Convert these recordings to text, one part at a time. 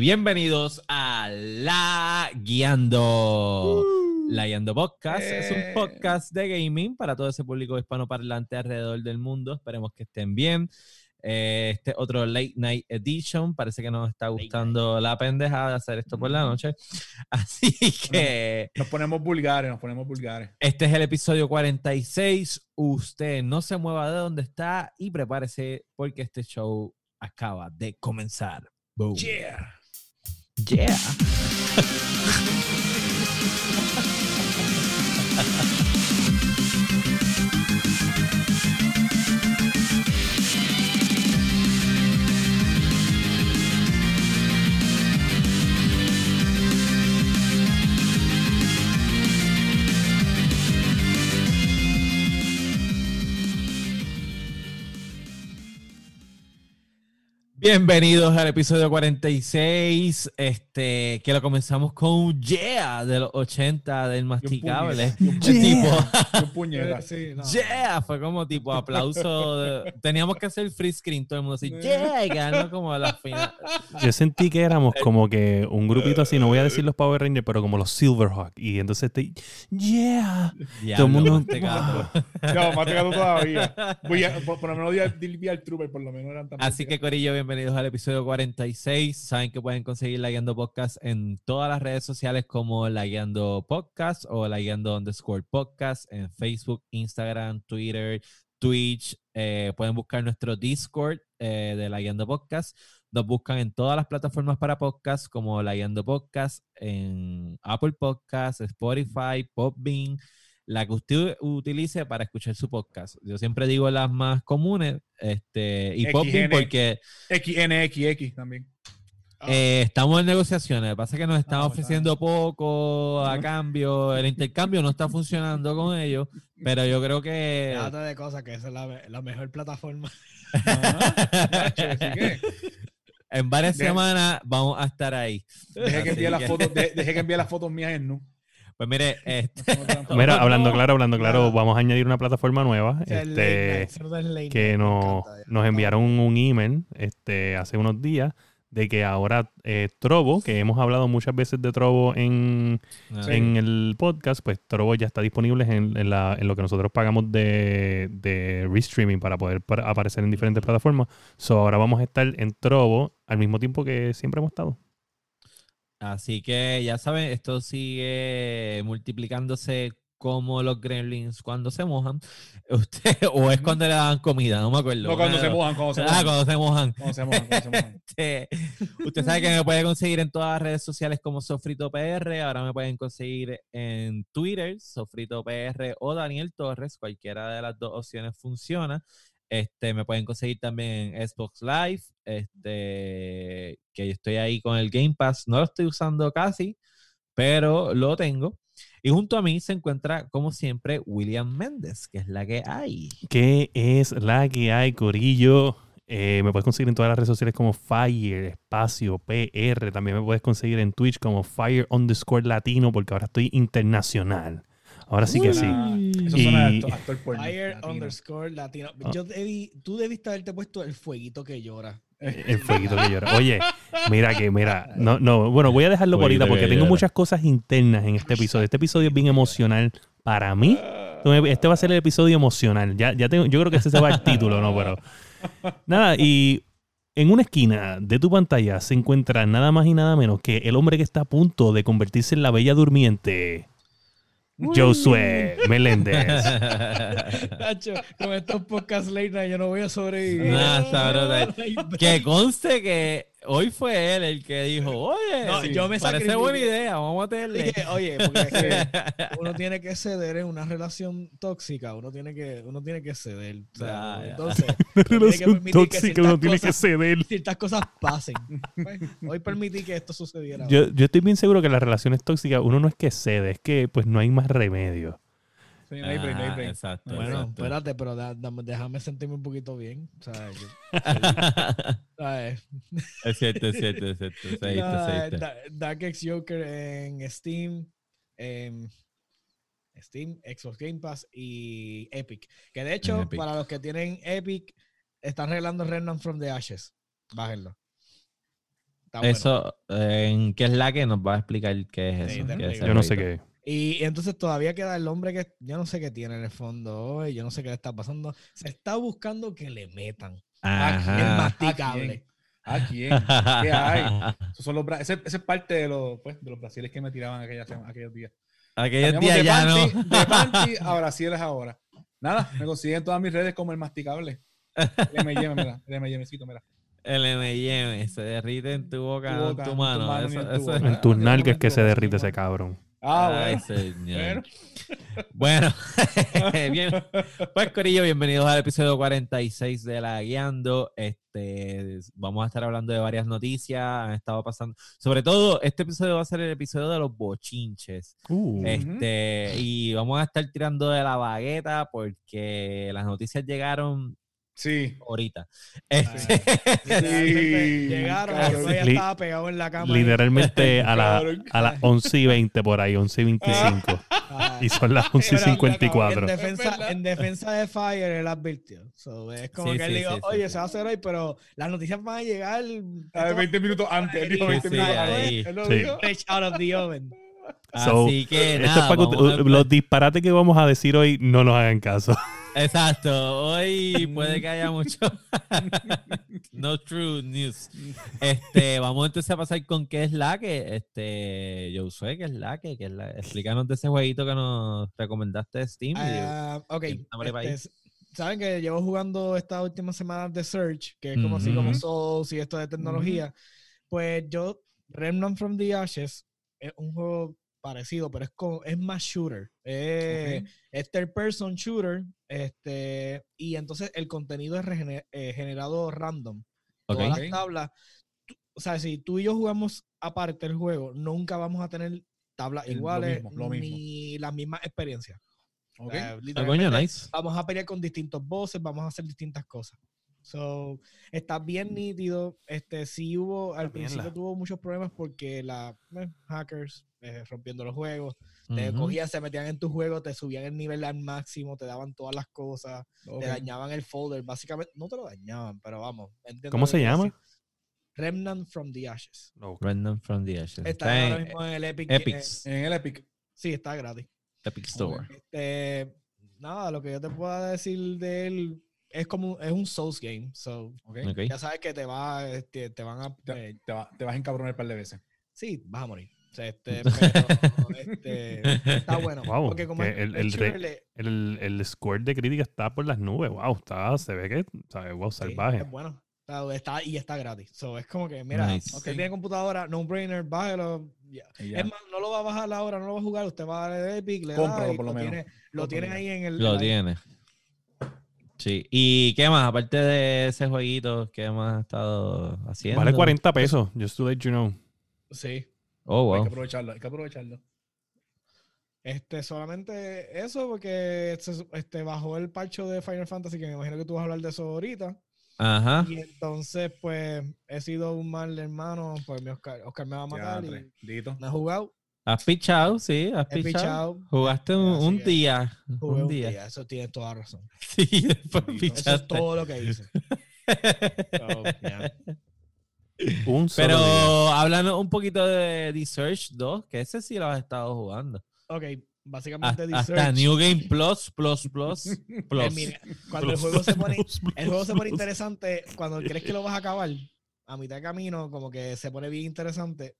Bienvenidos a La Guiando. La Guiando Podcast es un Eh. podcast de gaming para todo ese público hispanoparlante alrededor del mundo. Esperemos que estén bien. Eh, este otro Late Night Edition. Parece que nos está gustando la pendeja de hacer esto por la noche. Así que Nos ponemos vulgares, nos ponemos vulgares. este es el episodio 46. Usted no se mueva de donde está y prepárese porque este show acaba de comenzar. Boom. Yeah. Yeah. Bienvenidos al episodio 46, este, que lo comenzamos con un yeah de los 80 del masticable. un El tipo. Sí, no. yeah, fue como tipo aplauso. de- teníamos que hacer free screen, todo el mundo así, yeah, y quedarnos como a la final. Yo sentí que éramos como que un grupito así, no voy a decir los Power Rangers, pero como los Silverhawk. Y entonces te. ¡Yeah! Diablo, mundo- mantecato. No, más pegado todavía. Voy a, por, por lo menos di- di al Trooper, por lo menos eran tan Así que, Corillo, bienvenidos al episodio 46. Saben que pueden conseguir La Guiando Podcast en todas las redes sociales como La Guiando Podcast o La Guiando underscore podcast en Facebook, Instagram, Twitter, Twitch. Eh, pueden buscar nuestro Discord eh, de La Guiando Podcast. Nos buscan en todas las plataformas para podcast como La Guiando Podcast, en Apple Podcasts, Spotify, Podbean, la que usted utilice para escuchar su podcast. Yo siempre digo las más comunes, este, y XN. Podbean porque XNXX también. eh, estamos en negociaciones. Lo que pasa es que nos están Ah, ofreciendo poco a cambio. El intercambio no está funcionando con ellos, pero yo creo que... Déjate de cosas, que esa es la, la mejor plataforma. Que en varias Deja- semanas vamos a estar ahí. dejé que Así envíe las que- fotos, de- dejé que envíe las fotos mías en nu. Pues mire, este, Mira, hablando claro, hablando claro, vamos a añadir una plataforma nueva. O sea, el Este, que nos, encanta. nos enviaron un email este, hace unos días de que ahora eh, Trovo, que hemos hablado muchas veces de Trovo en, Sí. en el podcast, pues Trovo ya está disponible en, en la- en lo que nosotros pagamos de, de restreaming para poder para- aparecer en diferentes plataformas. So, ahora vamos a estar en Trovo al mismo tiempo que siempre hemos estado. Así que ya saben, esto sigue multiplicándose como los gremlins cuando se mojan. Usted, o es cuando le dan comida, no me acuerdo. No, cuando se mojan, cuando se Ah, mojan. cuando se mojan. Cuando se mojan, cuando se mojan. Este, usted sabe que me puede conseguir en todas las redes sociales como Sofrito PR. Ahora me pueden conseguir en Twitter, Sofrito PR o Daniel Torres. Cualquiera de las dos opciones funciona. Este, me pueden conseguir también en Xbox Live, este, que yo estoy ahí con el Game Pass. No lo estoy usando casi, pero lo tengo. Y junto a mí se encuentra, como siempre, William Méndez, que es la que hay. ¿Qué es la que hay, Corillo? Eh, me puedes conseguir en todas las redes sociales como Fire, Espacio, PR. También me puedes conseguir en Twitch como Fire underscore Latino, porque ahora estoy internacional. Ahora sí que sí. Eso suena Y- actor- actor porno, Fire latino. underscore latino. Ah. Yo debí, tú debiste haberte puesto el fueguito que llora. El fueguito que llora. Oye, mira que, mira, no, no, bueno, voy a dejarlo por ahorita porque que tengo llora. muchas cosas internas en este episodio. Este episodio es bien emocional para mí. Este va a ser el episodio emocional. Ya, ya tengo, yo creo que ese se va el título, ¿no? Pero nada, y en una esquina de tu pantalla se encuentra nada más y nada menos que el hombre que está a punto de convertirse en la bella durmiente. Josué Meléndez. Nacho, con estos podcasts late night yo no voy a sobrevivir. Está brutal. que conste que hoy fue él el que dijo, oye, No, sí, yo me parece buena idea, vamos a tenerle. Dije, oye, porque es que uno tiene que ceder en una relación tóxica, uno tiene que, uno tiene que ceder. o sea, Ya, ya. Entonces, Una que relación que tóxica, ciertas uno tiene que cosas- ceder. ciertas cosas pasen. Pues, hoy permití que esto sucediera. Yo, yo estoy bien seguro que las relaciones tóxicas, uno no es que cede, es que pues no hay más remedio. Sí, no hay break, no hay break. exacto, bueno, exacto. espérate, pero da- déjame sentirme un poquito bien. ¿sabes? es cierto, es cierto, es cierto. Eh. Da- Dark X Joker en Steam, en Steam, Xbox Game Pass y Epic. Que de hecho, Epic. para los que tienen Epic, están regalando Remnant from the Ashes. Bájenlo. Está. Eso, eh, ¿en qué es la que nos va a explicar qué es Sí, eso? qué es Yo no sé qué. Y entonces todavía queda el hombre que yo no sé qué tiene en el fondo hoy, yo no sé qué le está pasando. Se está buscando que le metan. El Ajá. masticable. ¿A quién? ¿Qué hay? Esos son los ese, ese es parte de los, pues, de los brasiles que me tiraban aquellas, aquellos días. Aquellos Cambiamos días de ya panty, no. de panty a brasiles ahora. Nada, me consiguen en todas mis redes como el masticable. El M&M, mira. El M&M'cito, mira. El M&M se derrite en tu boca, Tu no boca, en tu en tu mano. Eso- en tu eso-. En tus nalgas es que se no, derrite no. ese cabrón. Ah, Ay, bueno. señor. Bueno. Bueno, bien. Pues, Corillo, bienvenidos al episodio 46 de La Guiando. Este, vamos a estar hablando de varias noticias. Han estado pasando. Sobre todo, este episodio va a ser el episodio de los bochinches. Uh, Este, y vamos a estar tirando de la bagueta porque las noticias llegaron Sí. ahorita. Este, Literalmente llegaron, yo Li- estaba pegado en la cama. literalmente a, la, a las 11 y 20 por ahí, 11 y 25. Ah, Y son las 11 y Pero, En 54. Es defensa, en defensa de Fire, él advirtió. So, es como Sí, que él sí, dijo, sí, sí, oye, sí. se va a hacer hoy, pero las noticias van a llegar. A ver, 20 minutos antes. Él dijo Sí, 20 sí, minutos antes. Él lo Sí. dijo. Fresh out of the oven. So, así que Esto es nada, para los disparates que vamos a decir hoy no nos hagan caso. Exacto, hoy puede que haya mucho no true news. Este, vamos entonces a pasar con qué es la que, este, yo usé, qué es la que, qué es la, explícanos de ese jueguito que nos recomendaste de Steam. Ah, ok. este, Saben que llevo jugando estas últimas semanas de Search, que es como así como. Souls y esto de tecnología. Pues yo, Remnant from the Ashes es un juego parecido, pero es, como, es más shooter. Eh. Es third person shooter. Este, y entonces el contenido es eh, generado random. Ok. Todas las tablas. tú- o sea, si tú y yo jugamos aparte el juego, nunca vamos a tener tablas El- lo iguales mismo, lo mismo. ni las mismas experiencias. Ok. O sea, Ah, nice. Vamos a pelear con distintos bosses, vamos a hacer distintas cosas. So, está bien nítido. Este, sí hubo, al principio la- tuvo muchos problemas porque la eh, hackers eh, rompiendo los juegos, te cogían, se metían en tu juego, te subían el nivel al máximo, te daban todas las cosas, te dañaban el folder, básicamente, no te lo dañaban, pero vamos. ¿Cómo se llama? Remnant from the Ashes. Random from the Ashes. Está Está ahora en mismo en el Epic. Epics, En el Epic. eh, sí, está gratis. Epic Store. Este, nada, lo que yo te puedo decir de él es como es un Souls game. So, Ok. Ok. ya sabes que te va, este, te van a Te, eh, te va- te vas a encabronar un par de veces. sí, vas a morir. Este, pero, este, está bueno. Wow, porque como el- el le- El, el score de crítica está por las nubes. Wow, está, se ve que sabe, wow, sí, salvaje. es bueno. Está, está- y está gratis. So, es como que, mira, Nice. usted tiene computadora, no brainer, bájelo. ya. Y ya. Es más, no lo va a bajar ahora, no lo va a jugar. Usted va a darle de Epic, le da Cómpralo, y por lo menos. Tiene, lo tiene Cómpralo. ahí en el. Lo tiene. Sí. ¿Y qué más? Aparte de ese jueguito, ¿qué más has estado haciendo? Vale 40 pesos, just to let you know. Sí. Oh, Hay wow. que aprovecharlo, hay que aprovecharlo. Este, solamente eso, porque se- este, bajó el parcho de Final Fantasy, que me imagino que tú vas a hablar de eso ahorita. Ajá. Y entonces, pues, he sido un mal hermano, pues mi Oscar, Oscar me va a matar Ya, y no he jugado. Has pichado, sí, has pichado. pichado. Jugaste un, Así un que día. Jugué un día. Eso tienes toda razón. Sí, después Eso es Eso es pichaste. todo lo que hice. Yeah. Un solo Pero día. háblanos un poquito de The Search 2, que ese sí lo has estado jugando. Ok, básicamente Hasta, The hasta Search, New Game Plus, Plus, Plus, eh, Plus. mira, cuando el Plus, juego se pone plus, El juego se pone interesante cuando crees que lo vas a acabar. A mitad de camino, como que se pone bien interesante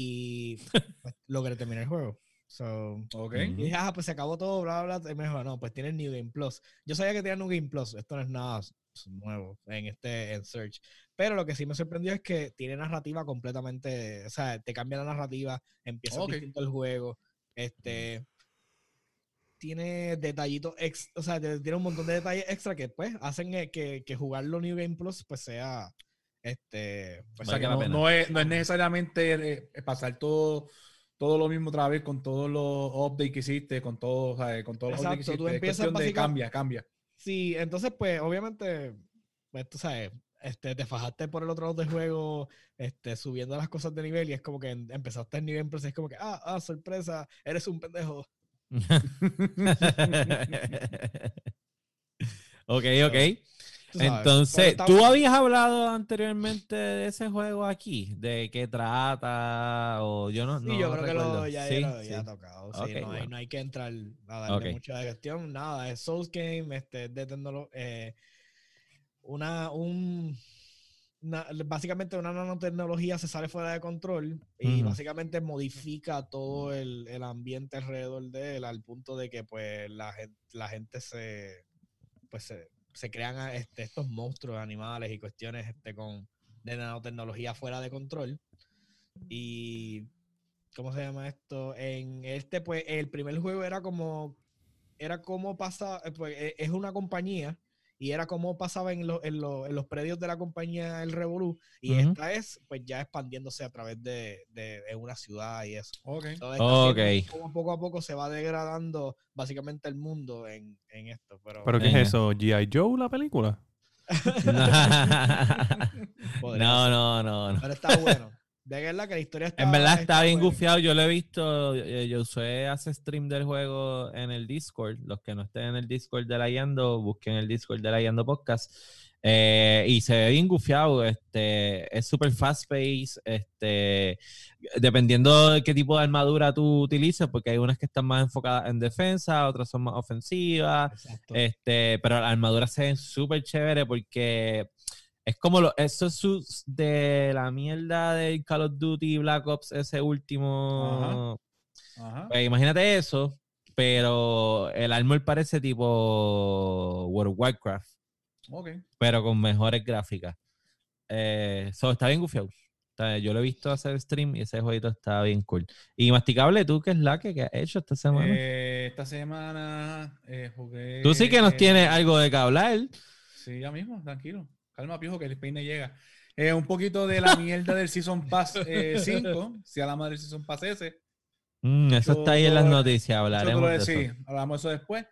y pues, logré terminar el juego. So, y dije, ah, pues se acabó todo, bla, bla, bla. Y me dijo, no, pues tiene el New Game Plus. Yo sabía que tenía New Game Plus. Esto no es nada nuevo en este en Search. Pero lo que sí me sorprendió es que tiene narrativa completamente. O sea, te cambia la narrativa, empieza Ok. distinto el juego. Este. Tiene detallitos, ex, o sea, tiene un montón de detalles extra que pues hacen eh, que, que jugarlo New Game Plus pues sea este O pues, sea, Vale que la no, no es, no es necesariamente eh, pasar todo, todo lo mismo otra vez con todos los updates que hiciste, con todos, o sea, con todos los updates que Exacto, tú hiciste. Es empiezas cuestión de básica- cambia, cambia. Sí, entonces, pues, obviamente, pues, tú sabes, este, te fajaste por el otro lado del juego, este, subiendo las cosas de nivel y es como que em- empezaste el nivel, pero es como que, ah, ah, sorpresa, eres un pendejo. ok, ok. Entonces, ¿tú habías hablado anteriormente de ese juego aquí? ¿De qué trata? O yo no, Sí, no yo creo que lo, ya, Sí, ya lo había sí. tocado. Sí, no, hay, no hay que entrar a darle Ok. mucha cuestión. Nada, es Souls Game, este, es de tecnología. una, un, una- básicamente una nanotecnología se sale fuera de control y básicamente modifica todo el, el ambiente alrededor de él al punto de que pues la gente, la gente se pues se, se crean a- este, estos monstruos animales y cuestiones este, con de nanotecnología fuera de control y ¿cómo se llama esto? En este pues el primer juego era como era como pasa pues, e- es una compañía y era como pasaba en, lo- en, lo- en los predios de la compañía El Revolu y esta es pues ya expandiéndose a través de, de- de una ciudad y eso. Ok. Todo está Ok. haciendo como poco a poco se va degradando básicamente el mundo en, en esto. Pero, ¿Pero qué es eso? ¿G.I. Joe, la película? no, no, no, no. Pero está bueno. De verdad que la historia está. En verdad está bien buena. gufiado. Yo lo he visto. eh, Josué hace stream del juego en el Discord. Los que no estén en el Discord de la Yando, busquen el Discord de la Yando Podcast. Eh, y se ve bien gufiado. Este, es súper fast pace. Este, dependiendo de qué tipo de armadura tú utilices, porque hay unas que están más enfocadas en defensa, otras son más ofensivas. Exacto. Este, pero las armaduras se ven súper chévere porque es como lo, eso es su- de la mierda del Call of Duty Black Ops, ese último. Ajá. Pues imagínate eso, pero el armor parece tipo World of Warcraft, Ok. pero con mejores gráficas. Eh, so, está bien gufiado. Yo lo he visto hacer stream y ese jueguito está bien cool. Y Masticable, ¿tú qué es la que, que has hecho esta semana? Eh, esta semana eh, jugué. Tú sí que nos tienes algo de que hablar. Sí, ya mismo, tranquilo. Calma, pijo, que el peine llega. Eh, un poquito de la mierda del Season Pass 5, si a la madre del Season Pass ese. Mm, eso Yo está ahí en las noticias, Yo hablaremos te de eso. decía, hablamos de eso después.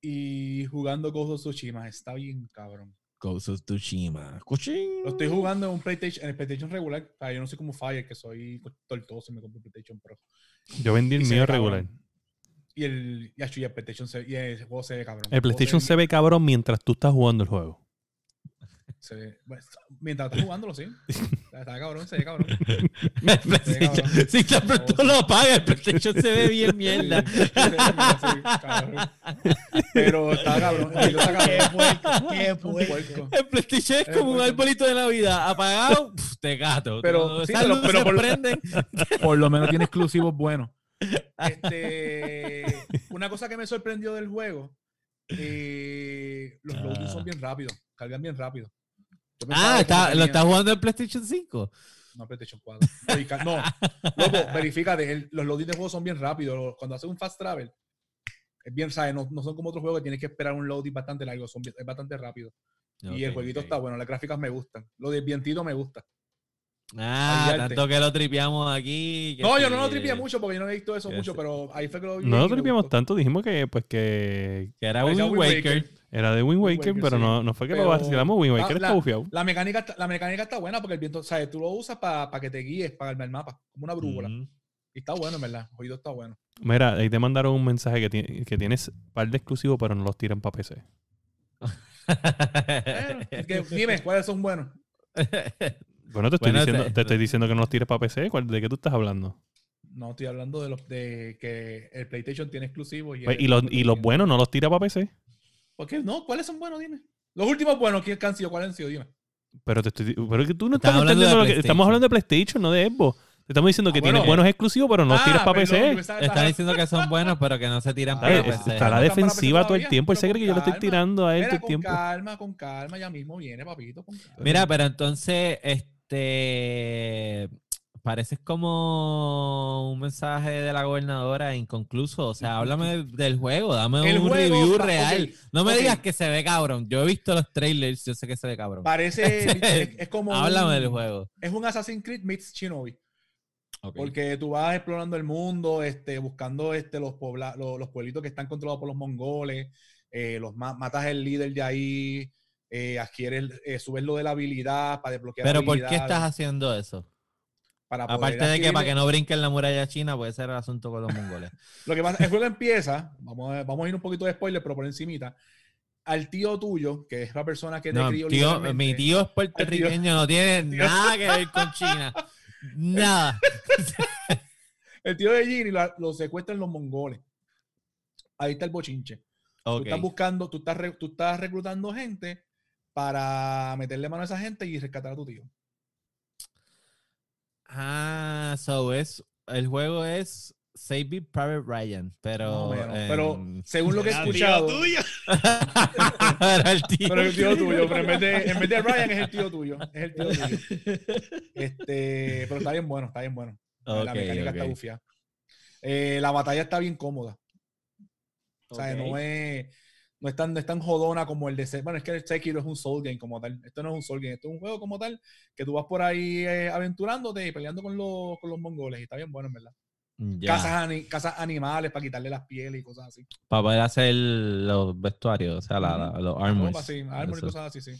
Y jugando Ghost of Tsushima, está bien cabrón. Ghost of Tsushima. Cuchín. Lo estoy jugando en un PlayStation, en el PlayStation regular. O sea, yo no soy como Fire, que soy tortoso y me compro PlayStation Pro. Yo vendí el Y mío regular. cabrón. Y el, y el PlayStation se, y el juego se ve cabrón. El PlayStation se ve cabrón mientras tú estás jugando el juego. Se ve- bueno, mientras estás jugándolo, sí. Está, cabrón, se ve cabrón. Si tan pronto lo apaga, el PlayStation se ve bien mierda. Pero está cabrón. Qué puerco, qué. El PlayStation es Eh, como un arbolito de Navidad. Apagado, te gato. Pero- pero- por- prenden, Por lo menos tiene exclusivos buenos. Este, una cosa que me sorprendió del juego, eh, los loadings son bien rápidos, cargan bien rápido. Ah, está, ¿lo estás jugando en PlayStation 5? No, PlayStation 4. Verica- No, loco, verifícate, el- los loadings de juego son bien rápidos. Cuando haces un fast travel, es bien, ¿sabes? No, no son como otros juegos que tienes que esperar un loading bastante largo, son bien- es bastante rápido. y el jueguito está bueno, las gráficas me gustan. Lo vientito me gusta. Ah, Ayudarte. tanto que lo tripeamos aquí. que No, yo no lo tripié mucho porque yo no he visto eso mucho, pero ahí fue que lo vi. No lo tripiamos tanto, dijimos que pues que Que era Wind Wind Waker. era de Wind Waker, Waker, pero sí. no, no fue que Pero lo vacilamos. Wind la- Waker está bufiado. La mecánica, está- la mecánica está buena porque el viento, ¿sabes? Tú lo usas para que te guíes, para el mapa, como una brújula. Mm. Y está bueno, en verdad. El oído está bueno. Mira, ahí te mandaron un mensaje que, tiene- que tienes par de exclusivos, pero no los tiran para PC. Bueno, es que dime, ¿cuáles son buenos? Bueno, te estoy, Bueno, diciendo, te- te estoy diciendo que no los tires para PC. ¿Cuál- ¿De qué tú estás hablando? No, estoy hablando de los de que el PlayStation tiene exclusivos. Y, Pues, y, los, y los buenos no los tira para PC. ¿Por qué no? ¿Cuáles son buenos? Dime. Los últimos buenos, ¿quiénes han sido? ¿Cuáles han sido? Dime. Pero, te estoy, pero es que tú no Estás entendiendo lo que. Estamos hablando de PlayStation, no de Xbox. Te estamos diciendo Ah, que bueno. tienes buenos exclusivos, pero no los tiras Ah, para PC. Están diciendo que son buenos, pero que no se tiran Ah, para PC. está la defensiva todo el tiempo. Él se cree que con yo le estoy tirando a él Mira, todo el con tiempo. calma, con calma, ya mismo viene, papito. Con calma. Mira, pero entonces, este. Pareces como un mensaje de la gobernadora inconcluso. O sea, háblame del juego, dame El un juego review real. no me digas que se ve cabrón. Yo he visto los trailers, yo sé que se ve cabrón. Parece, es, es como Háblame un, del juego. es un Assassin's Creed meets Shinobi. Porque tú vas explorando el mundo, este, buscando este, los, pobla- los, los pueblitos que están controlados por los mongoles, eh, los ma- matas el líder de ahí, eh, adquieres, eh, subes lo de la habilidad para desbloquear Pero ¿por qué estás haciendo eso? para poder Aparte de que para que no brinquen la muralla china puede ser el asunto con los mongoles. Lo que pasa, el juego empieza, vamos a, vamos a ir un poquito de spoiler, pero por encimita. al tío tuyo, que es la persona que te No, crió. tío, mi tío es puertorriqueño, no tiene tío- nada que ver con China. Nada. El tío de Gini la- lo secuestran los mongoles. Ahí está el bochinche. Tú Ok. estás buscando, tú estás, re- tú estás reclutando gente para meterle mano a esa gente y rescatar a tu tío. Ah, so es, el juego es Save It Private Ryan, pero... Más o menos. Pero según lo que he Era tío escuchado, tuyo. Era el tío. pero el tío tuyo, pero en vez, de, en vez de Ryan es el tío tuyo. Es el tío tuyo. Este, pero está bien bueno, está bien bueno. la mecánica está bufia. Eh, la batalla está bien cómoda. O sea, no es, no, es tan, no es tan jodona como el de Se- Bueno, es que el Sekiro es un soul game como tal. Esto no es un soul game, esto es un juego como tal que tú vas por ahí eh, aventurándote y peleando con los, con los mongoles. Y está bien bueno, en verdad. Ya, Cazas, ani- cazas animales para quitarle las pieles y cosas así. para poder hacer los vestuarios, o sea, la- la- los armors. Ropa, sí, armor y cosas así, sí.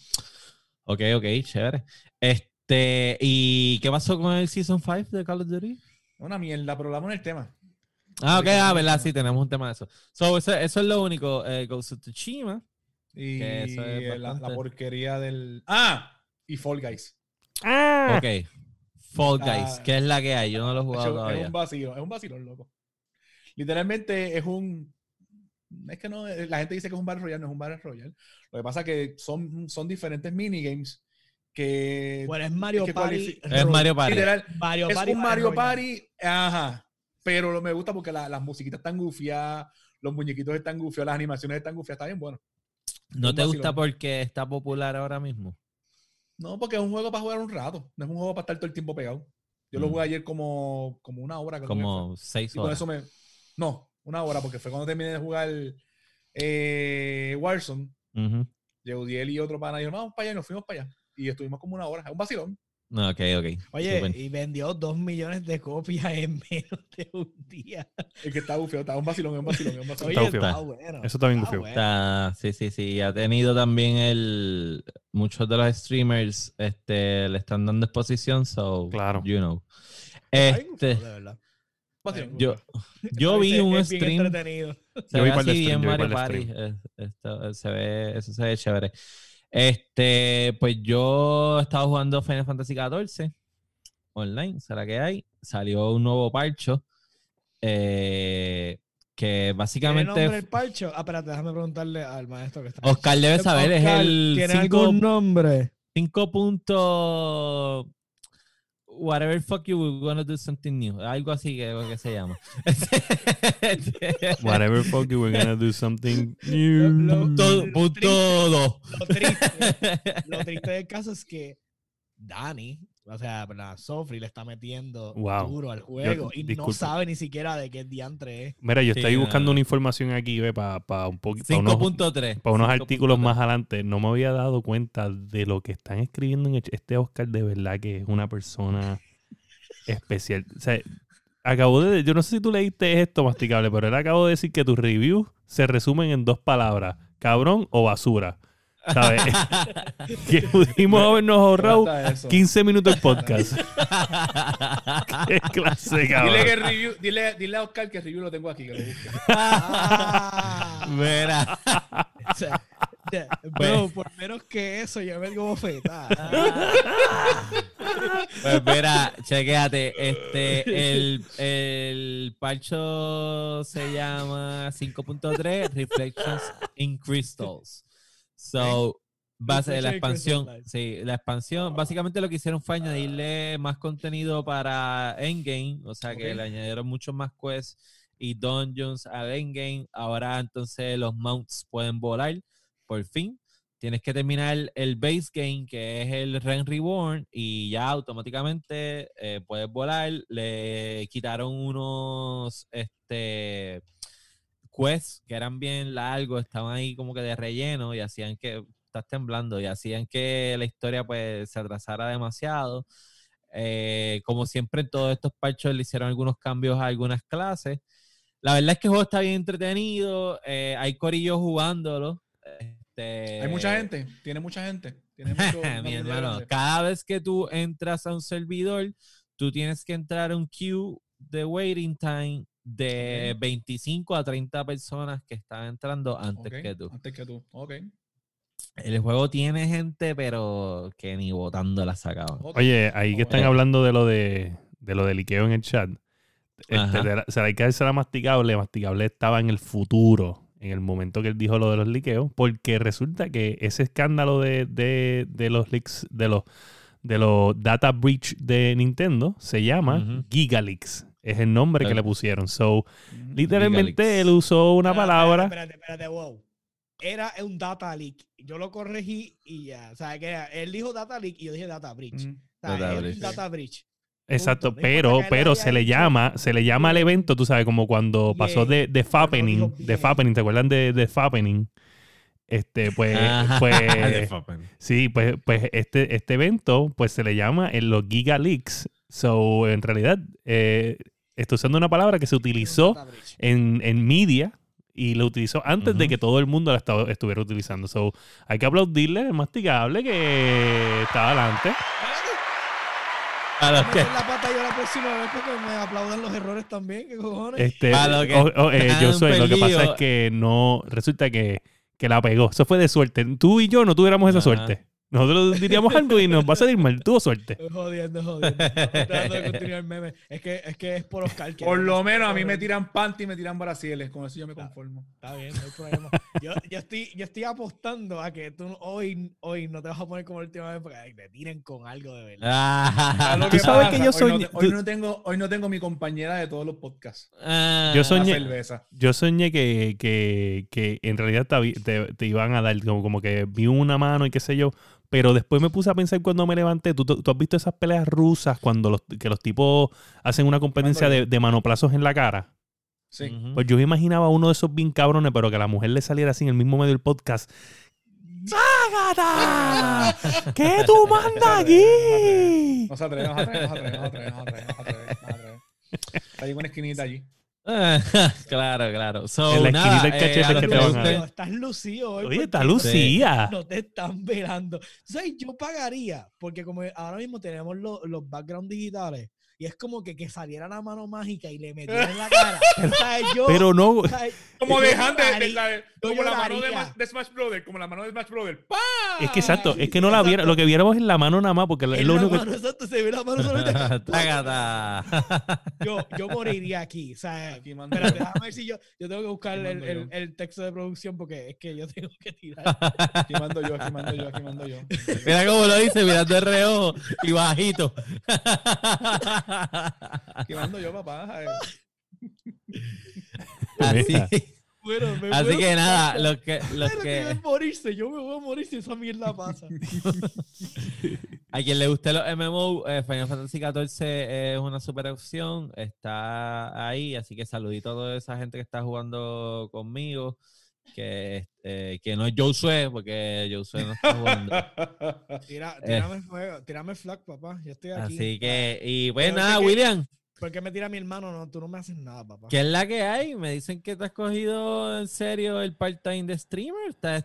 Ok, ok, chévere. Este, ¿y qué pasó con el Season 5 de Call of Duty? Una mierda, pero hablamos en el tema. Ah, ok, ah, verdad, sí, tenemos un tema de eso. So, eso, eso es lo único. Eh, Ghost of Tsushima. Y Que eso es la, porquería del. ¡Ah! Y Fall Guys. Ah, Ok. Fall Guys, Ah. ¿qué es la que hay? Yo no lo he jugado Hecho, es todavía. un vacío, es un vacío, loco. Literalmente es un. Es que no, la gente dice que es un Battle Royale, no es un Battle Royale. Lo que pasa es que son, son diferentes minigames que. Bueno, es Mario que Party. Es Mario Party. literal, Mario es Party un Mario Royale. Party, ajá. Pero lo- me gusta porque la- las musiquitas están gufiadas, los muñequitos están gufiados, las animaciones están gufiadas, está bien bueno. ¿No te gusta porque está popular ahora mismo? No, porque es un juego para jugar un rato, no es un juego para estar todo el tiempo pegado. Yo lo Mm. jugué ayer como, como una hora. creo que fue. Como seis Y con horas. eso me. No, una hora, porque fue cuando terminé de jugar eh, Warzone. Ujú. Yeudiel y otro pana dijeron, vamos para allá, y nos fuimos para allá. Y estuvimos como una hora. Es un vacilón. No, Ok, ok. Oye, Súper. y vendió dos millones de copias en menos de un día. El que está bufeado, está un vacilón, es un vacilón, es un vacilón. Oye, bufeo. está bueno. Eso está bien está bufeo. bueno. Está- sí, sí, sí. Ha tenido también el. Muchos de los streamers este, le están dando exposición, so. Claro. You know. Está Este, bufeo, de verdad. Vacilón. yo, yo vi Es- un es bien stream. entretenido. Se Yo vi ve de así bien yo vi Mario Party. esto, se ve, eso se ve chévere. Este, pues yo estaba jugando Final Fantasy XIV online, será que hay. Salió un nuevo parcho. eh, que ¿Tiene básicamente nombre el parcho? Ah, espérate, déjame preguntarle al maestro que está. Oscar debe saber, es Oscar, el ¿Tiene 5 algún nombre? 5 punto whatever fuck you we're gonna do something new algo así que, que se llama Whatever fuck you, we're gonna do something Lo- new. punto, punto dos. Lo triste, lo triste del caso es que Dani, o sea, la Sofri le está metiendo Wow. duro al juego y disculpa. no sabe ni siquiera de qué diantre es. Mira, yo Sí, estoy buscando una información aquí, ve, para un poquito. Para unos, 5.3 pa' unos 5.3. artículos más adelante. No me había dado cuenta de lo que están escribiendo en este Oscar, de verdad que es una persona especial. O sea, acabo de. Yo no sé si tú leíste esto, masticable, pero él acabó de decir que tus reviews se resumen en dos palabras: cabrón o basura. ¿Sabes? que pudimos habernos ahorrado Trata eso. 15 minutos de podcast. Qué clase, cabrón. Dile, que review, dile, dile a Oscar que el review lo tengo aquí, que lo busque. Ah, Mira, o sea, bro, por menos que eso, yo me digo bofetada. pues mira, chequéate, este, el, el parcho se llama 5.3 Reflections in Crystals. So, a ser la expansión. Sí, la expansión. Básicamente lo que hicieron fue añadirle más contenido para Endgame, o sea que le añadieron muchos más quests y dungeons al Endgame. Ahora entonces los mounts pueden volar, por fin. Tienes que terminar el base game, que es el Ren Reborn, y ya automáticamente eh, puedes volar. Le quitaron unos este, quests que eran bien largos, estaban ahí como que de relleno y hacían que, estás temblando, y hacían que la historia pues se atrasara demasiado. Eh, como siempre en todos estos parchos le hicieron algunos cambios a algunas clases. La verdad es que el juego está bien entretenido, eh, hay corillos jugándolo. Este, Hay mucha gente, tiene mucha gente. Tiene mucho, una Mi comunidad hermano, cada vez que tú entras a un servidor, tú tienes que entrar a un queue de waiting time de Ok. 25 a 30 personas que están entrando antes que tú. Antes que tú. Ok. El juego tiene gente, pero que ni votando la sacaban. Oye, ahí que están hablando de lo de, de lo del liqueo en el chat. Este, de la- o sea, hay que la masticable. Masticable estaba en el futuro, en el momento que él dijo lo de los liqueos, porque resulta que ese escándalo de, de, de los leaks, de los, de los data breach de Nintendo, se llama Ujú. Gigaleaks. Es el nombre que le pusieron. So, literalmente él usó una Espérate, palabra. Espérate, espérate, espérate, wow. Era un data leak. Yo lo corregí y ya. O sea, que era- él dijo data leak y yo dije data breach. Ujú. O sea, Data breach. data breach. Exacto, Punto. Pero, pero se le llama, se le llama al evento, tú sabes, como cuando pasó de, de Fappening, de. Fappening, ¿te acuerdan de, de Fappening? Este, pues, pues, sí, pues, pues este, este evento, pues se le llama en los Giga Leaks. So, en realidad, eh, estoy usando una palabra que se utilizó en, en media y lo utilizó antes de que todo el mundo la estaba- estuviera utilizando. So, hay que aplaudirle al masticable que está adelante. A los que- la pata yo la próxima vez porque me aplaudan los errores también. ¿Qué cojones? Este, lo que eh, yo soy, lo que pasa es que no, resulta que, que la pegó. Eso fue de suerte. Tú y yo no tuviéramos esa suerte. Nosotros diríamos algo y nos va a salir mal. Tuvo suerte. Estoy jodiendo, jodiendo. De continuar el meme. Es que es, que es por Oscar. que Por lo menos a mí me tiran panty y me tiran brasiles. Con eso yo me conformo. Está bien, no hay problema. Yo, yo, estoy, yo estoy apostando a que tú hoy, hoy no te vas a poner como la última vez porque ay, te tiren con algo de verdad. Ah, ¿Sabes lo Tú sabes que yo Hoy no soy- Hoy no, tengo, hoy no tengo mi compañera de todos los podcasts. ah, Yo soñé- cerveza. Yo soñé que, que, que en realidad te, te- te iban a dar como, como que vi una mano y qué sé yo. Pero después me puse a pensar cuando me levanté. ¿Tú, tú, has visto esas peleas rusas cuando los, que los tipos hacen una competencia de, de manoplazos en la cara? Sí. Pues yo me imaginaba uno de esos bien cabrones, pero que a la mujer le saliera así en el mismo medio del podcast. ¡Ságata! ¿Qué tú mandas aquí? No se atreve, no se atreve, no se atreve, no se atreve, no se atreve, no se atreve, no se atreve. Hay una esquinita allí. Claro, claro. So, En la esquinita del eh, cachete los que te van a dar. Estás lucido hoy. Oye, porque está Lucía. No te están velando. ¿Sabes? Yo pagaría, porque como ahora mismo tenemos los, los backgrounds digitales, y es como que, que saliera la mano mágica y le metiera en la cara. ¿Sabes? Yo, Pero no, ¿sabes? Como Yo de la- como la mano de, Smash Brother, como la mano de Smash Brother. ¡Pah! es que exacto, es que no la viera, lo que viéramos es la mano nada más, porque es lo la único mano, exacto, se ve la mano solamente. Yo, yo moriría aquí. O sea, Aquí mando espérate, yo. déjame ver si yo, yo tengo que buscar el, el, el texto de producción porque es que yo tengo que tirar. Aquí mando yo, aquí mando yo, aquí mando yo. Mira cómo lo dice, mirando de reojo y bajito. Aquí mando yo, papá. Así, Bueno, me así que nada, los que, los Pero que que, es morirse, yo me voy a morir si esa mierda pasa. a quien le guste los MMO, eh, Final Fantasy XIV es una super opción, está ahí, así que saludito a toda esa gente que está jugando conmigo, que, este, que no es Josué, porque Josué no está jugando. Tira, Eh. tírame fuego, tírame flag, papá. Yo estoy aquí. Así que, y pues Pero nada, William, ¿Por qué me tira mi hermano? No, tú no me haces nada, papá. ¿qué es la que hay? Me dicen que te has cogido en serio el part-time de streamer. Estás,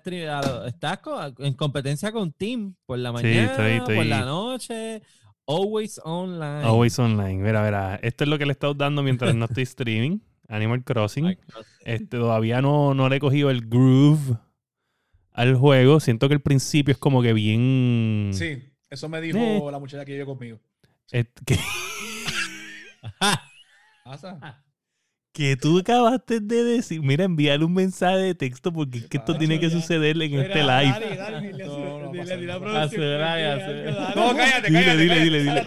estás en competencia con Team por la Sí, mañana, estoy- por la noche, always online. Always online. Mira, mira, esto es lo que le he estado dando mientras no estoy streaming. Animal Crossing. Este, todavía no, no le he cogido el groove al juego. Siento que el principio es como que bien. Sí, eso me dijo Eh. la muchacha que vive conmigo. Es que, ¿Pasa? Que tú acabaste de decir. Mira, envíale un mensaje de texto porque es que esto pasa? tiene que suceder en este live. Dale, dale, No, cállate, cállate. dile, dile, dile.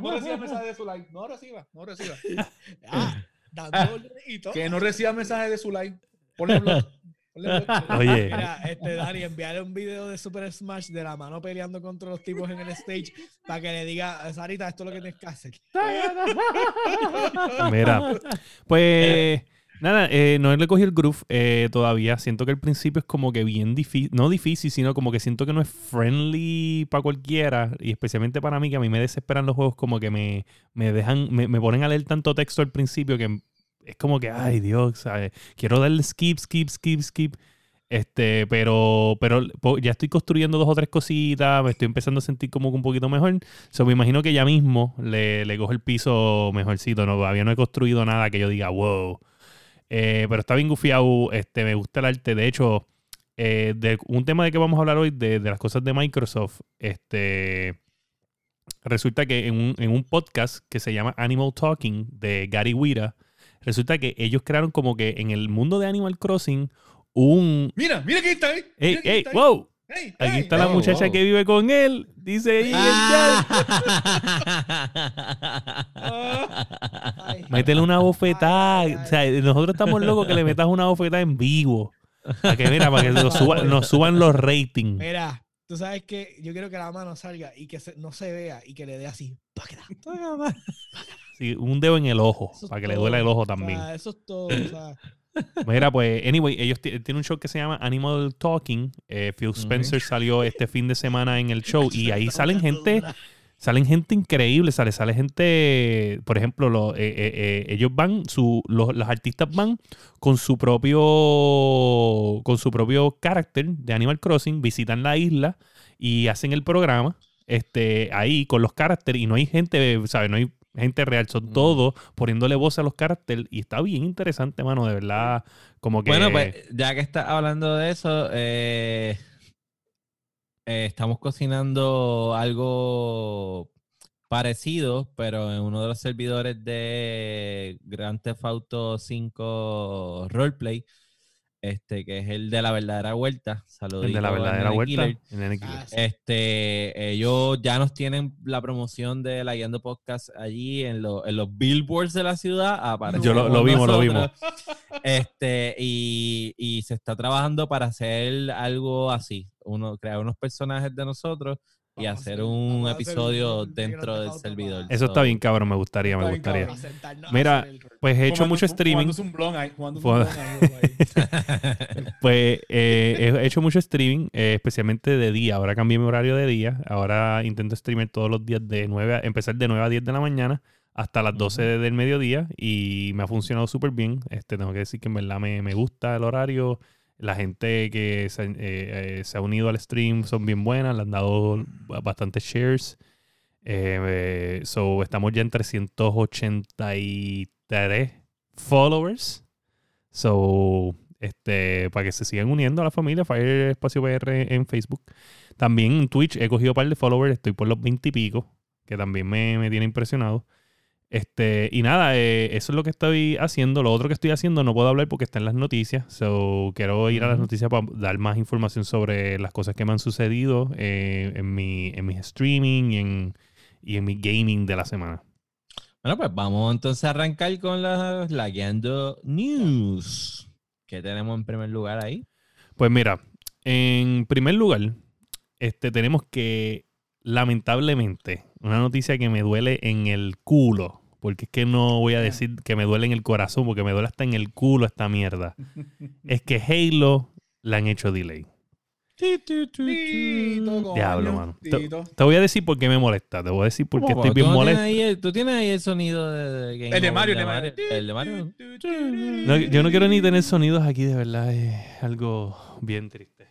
No reciba mensaje de su like. No reciba, no reciba, no reciba. Ah, dándole y todo. Que no reciba mensaje de su like. Ponle blog. Oye. Mira, este Dani, enviarle un video de Super Smash de la mano peleando contra los tipos en el stage para que le diga, Sarita, esto es lo que tienes que hacer. Mira, pues nada, eh, no le cogí el groove eh, todavía. Siento que el principio es como que bien difícil, no difícil, sino como que siento que no es friendly para cualquiera. Y especialmente para mí, que a mí me desesperan los juegos, como que me, me dejan, me, me ponen a leer tanto texto al principio que es como que, ay Dios. Quiero darle skip, skip, skip, skip. Este, pero, pero ya estoy construyendo dos o tres cositas, me estoy empezando a sentir como que un poquito mejor. So, me imagino que ya mismo le, le cojo el piso mejorcito. No, todavía no he construido nada que yo diga, wow. Eh, pero está bien gufiado, este, me gusta el arte. De hecho, eh, de un tema de que vamos a hablar hoy, de, de las cosas de Microsoft, este, resulta que en un, en un podcast que se llama Animal Talking de Gary Wira, resulta que ellos crearon como que en el mundo de Animal Crossing un... Mira, mira que está ahí. ¡Ey, Mira quién ey, está ahí. wow! Aquí está la wow, muchacha wow. que vive con él. Dice ahí el chat. Métele una bofetada. Ay, ay, O sea, nosotros estamos locos que le metas una bofetada en vivo. Para que, mira, para que nos suban, nos suban los ratings. Mira, tú sabes que yo quiero que la mano salga y que se- no se vea y que le dé así. Sí, un dedo en el ojo, Eso es para que le duela el ojo O sea, también. eso es todo. o sea, Mira, pues, anyway, ellos ti- tienen un show que se llama Animal Talking. Eh, Phil Spencer salió este fin de semana en el show y ahí salen gente, salen gente increíble, sale, sale gente, por ejemplo, lo- eh, eh, eh, ellos van, su, los, los artistas van con su propio, con su propio carácter de Animal Crossing, visitan la isla y hacen el programa, este, ahí con los caracteres y no hay gente, ¿sabes? No hay gente real, son todos poniéndole voz a los caracteres y está bien interesante, mano, de verdad, como que... Bueno, pues ya que estás hablando de eso, eh, eh, estamos cocinando algo parecido, pero en uno de los servidores de Grand Theft Auto 5 Roleplay, este, que es el de la verdadera vuelta. Saludos. el de la verdadera vuelta. ah, sí. Este, ellos ya nos tienen la promoción de la Guiando Podcast allí en, lo- en los billboards de la ciudad. aparecemos Yo lo- lo vimos, lo nosotros. Este, y, y se está trabajando para hacer algo así, uno, crear unos personajes de nosotros y hacer un episodio dentro del servidor. Eso está bien, cabrón, me gustaría, me gustaría. Mira. Pues he hecho mucho streaming. Pues eh, he hecho mucho streaming, eh, especialmente de día. Ahora cambié mi horario de día. Ahora intento streamer todos los días de 9 a, empezar de 9 a 10 de la mañana hasta las 12 del mediodía y me ha funcionado súper bien. Este, tengo que decir que en verdad me, me gusta el horario. La gente que se, eh, eh, se ha unido al stream son bien buenas, le han dado bastantes shares. Eh, so, estamos ya en 383 followers. So, este, para que se sigan uniendo a la familia, Fire Espacio PR en Facebook. También en Twitch he cogido un par de followers, estoy por los 20 y pico, que también me, me tiene impresionado. Este, y nada, eh, eso es lo que estoy haciendo. Lo otro que estoy haciendo no puedo hablar porque está en las noticias. So, quiero ir a las noticias para dar más información sobre las cosas que me han sucedido eh, en, mi, en mi streaming y en, y en mi gaming de la semana. Bueno, pues vamos entonces a arrancar con las la Guiando News. ¿Qué tenemos en primer lugar ahí? Pues mira, en primer lugar, este, tenemos que, lamentablemente, una noticia que me duele en el culo, porque es que no voy a decir que me duele en el corazón, porque me duele hasta en el culo esta mierda, es que Halo la han hecho delay. Diablo, mano. Te, voy a decir por qué me molesta, te voy a decir por qué estoy ¿Tú bien no molesto. ahí el- ¿Tú tienes ahí el sonido de, de Game El de Mario, el de Mario. El de Mario. No, yo no quiero ni tener sonidos aquí, de verdad, es algo bien triste.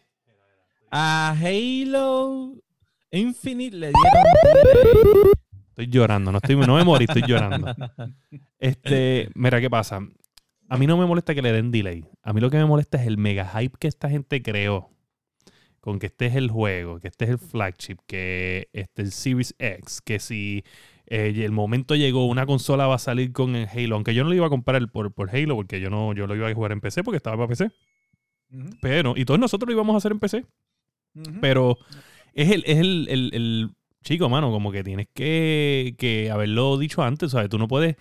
A Halo Infinite le dieron Estoy llorando, no, estoy, no me morí, estoy llorando. Este, mira, ¿qué pasa? A mí no me molesta que le den delay. A mí lo que me molesta es el mega hype que esta gente creó. Con que este es el juego, que este es el flagship, que este es el Series X, que si eh, el momento llegó, una consola va a salir con el Halo. Aunque yo no lo iba a comprar por, por Halo, porque yo no yo lo iba a jugar en PC, porque estaba para PC. Pero, y todos nosotros lo íbamos a hacer en PC. Pero es el, es el, el- el- chico, mano, como que tienes que, que haberlo dicho antes, ¿sabes? Tú no puedes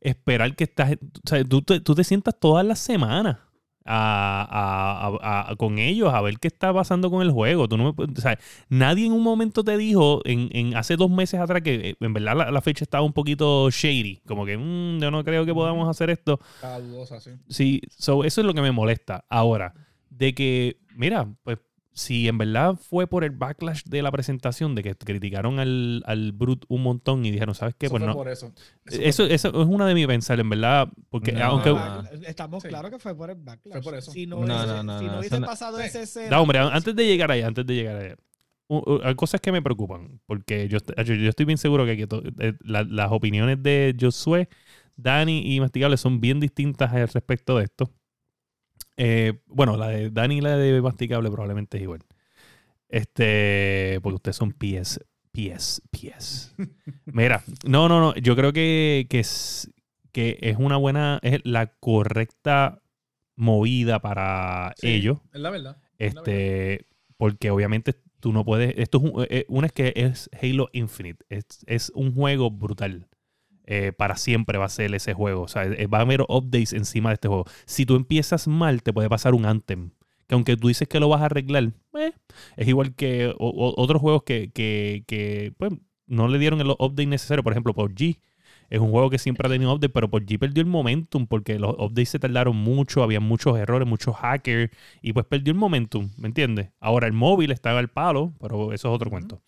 esperar que estás, ¿sabes? Tú, te- tú te sientas todas las semanas a, a- a- con ellos a ver qué está pasando con el juego. Tú no me o sea, nadie en un momento te dijo, en, en hace dos meses atrás, que eh, en verdad la, la fecha estaba un poquito shady, como que "Mm, yo no creo que podamos hacer esto. Estaba dudosa, sí. Sí, so, eso es lo que me molesta. Ahora, de que, mira, pues si en verdad fue por el backlash de la presentación, de que criticaron al, al Brute un montón y dijeron, ¿sabes qué? Eso Pues fue no. por eso. Eso Eso, fue- eso es una de mis pensar, en verdad. Porque No. aunque. Ah. Estamos Sí. claros que fue por el backlash. Fue por eso. Si no, No, hubiese, no, no, si no, no eso hubiese no- pasado Sí. ese escena. No, hombre, antes de llegar allá, antes de llegar allá. Hay cosas que me preocupan. Porque yo, yo, yo estoy bien seguro que, to- eh, la- las opiniones de Josué, Dani y Masticable son bien distintas al respecto de esto. Eh, bueno, la de Dani y la de Masticable probablemente es igual. Este, porque ustedes son PS, PS, PS. Mira, no, no, no. Yo creo que, que, es, que es una buena, es la correcta movida para Sí, ellos. Es la verdad. Este, porque obviamente tú no puedes. Esto es un, eh, una es que es Halo Infinite. Es, es un juego brutal. Eh, para siempre va a ser ese juego. O sea, eh, va a haber updates encima de este juego. Si tú empiezas mal, te puede pasar un Anthem. Que aunque tú dices que lo vas a arreglar, eh, es igual que o- o- otros juegos que, que, que, pues, no le dieron el update necesario. Por ejemplo, PUBG es un juego que siempre ha tenido update, pero PUBG perdió el momentum porque los updates se tardaron mucho, había muchos errores, muchos hackers y pues perdió el momentum, ¿me entiendes? Ahora el móvil estaba al palo, pero eso es otro cuento.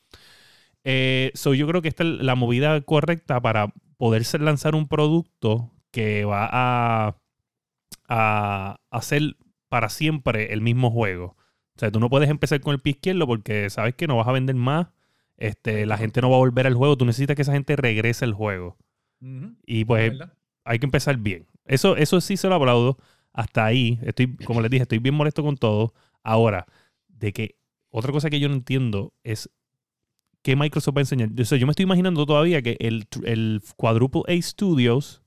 Eh, so yo creo que esta es la movida correcta para poderse lanzar un producto que va a, a hacer para siempre el mismo juego. O sea, tú no puedes empezar con el pie izquierdo porque sabes que no vas a vender más. Este, la gente no va a volver al juego. Tú necesitas que esa gente regrese al juego. Y es pues hay que empezar bien. Eso, eso sí se lo aplaudo. Hasta ahí, estoy, como les dije, estoy bien molesto con todo. Ahora, de que otra cosa que yo no entiendo es qué Microsoft va a enseñar. O sea, yo me estoy imaginando todavía que el, el Quadruple A Studios,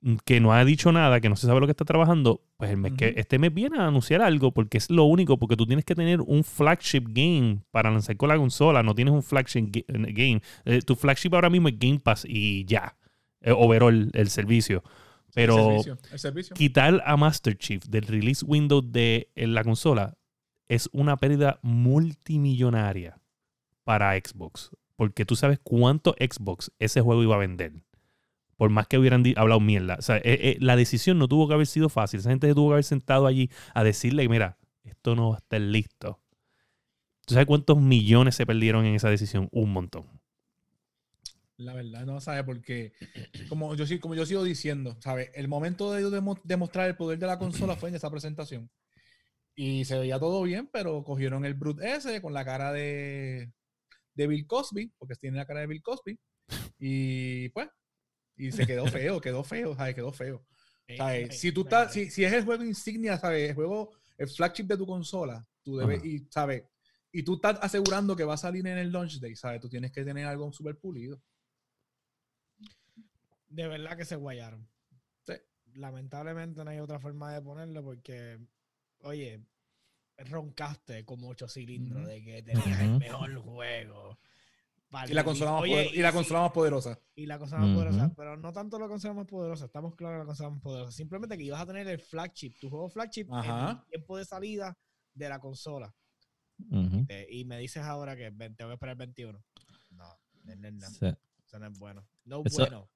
mm, que no ha dicho nada, que no se sabe lo que está trabajando, pues el mes que, este mes viene a anunciar algo, porque es lo único, porque tú tienes que tener un flagship game para lanzar con la consola, no tienes un flagship ga- game. Eh, tu flagship ahora mismo es Game Pass y ya, eh, overall el servicio. Pero el servicio, el servicio. quitar a Master Chief del release window de en la consola es una pérdida multimillonaria para Xbox. Porque tú sabes cuánto Xbox ese juego iba a vender. Por más que hubieran hablado mierda. Eh, eh, la decisión no tuvo que haber sido fácil. Esa gente tuvo que haber sentado allí a decirle, mira, esto no va a estar listo. ¿Tú sabes cuántos millones se perdieron en esa decisión? Un montón. La verdad, no sabe porque como yo como yo sigo diciendo, ¿sabes? El momento de ellos demo- demostrar el poder de la consola fue en esa presentación. Y se veía todo bien, pero cogieron el Brute S con la cara de, de Bill Cosby, porque tiene la cara de Bill Cosby. Y pues, y se quedó feo, quedó feo, ¿sabes? Quedó feo. ¿sabes? Si tú estás, si, si es el juego insignia, ¿sabes? El juego, el flagship de tu consola, tú debes, Ajá. y, ¿sabes? Y tú estás asegurando que va a salir en el launch day, ¿sabes? Tú tienes que tener algo súper pulido. De verdad que se guayaron. Sí. Lamentablemente no hay otra forma de ponerlo porque, oye, roncaste como ocho cilindros de que tenías el mejor juego. Y la consola más, Oye, poder- y la sí, consola más poderosa. y la consola más poderosa, pero no tanto la consola más poderosa, estamos claros de la consola más poderosa. Simplemente que ibas a tener el flagship, tu juego flagship en Ajá. el tiempo de salida de la consola. Eh, y me dices ahora que tengo que esperar el 21. No, no, no, no, Sí. eso no es bueno. No Eso- bueno.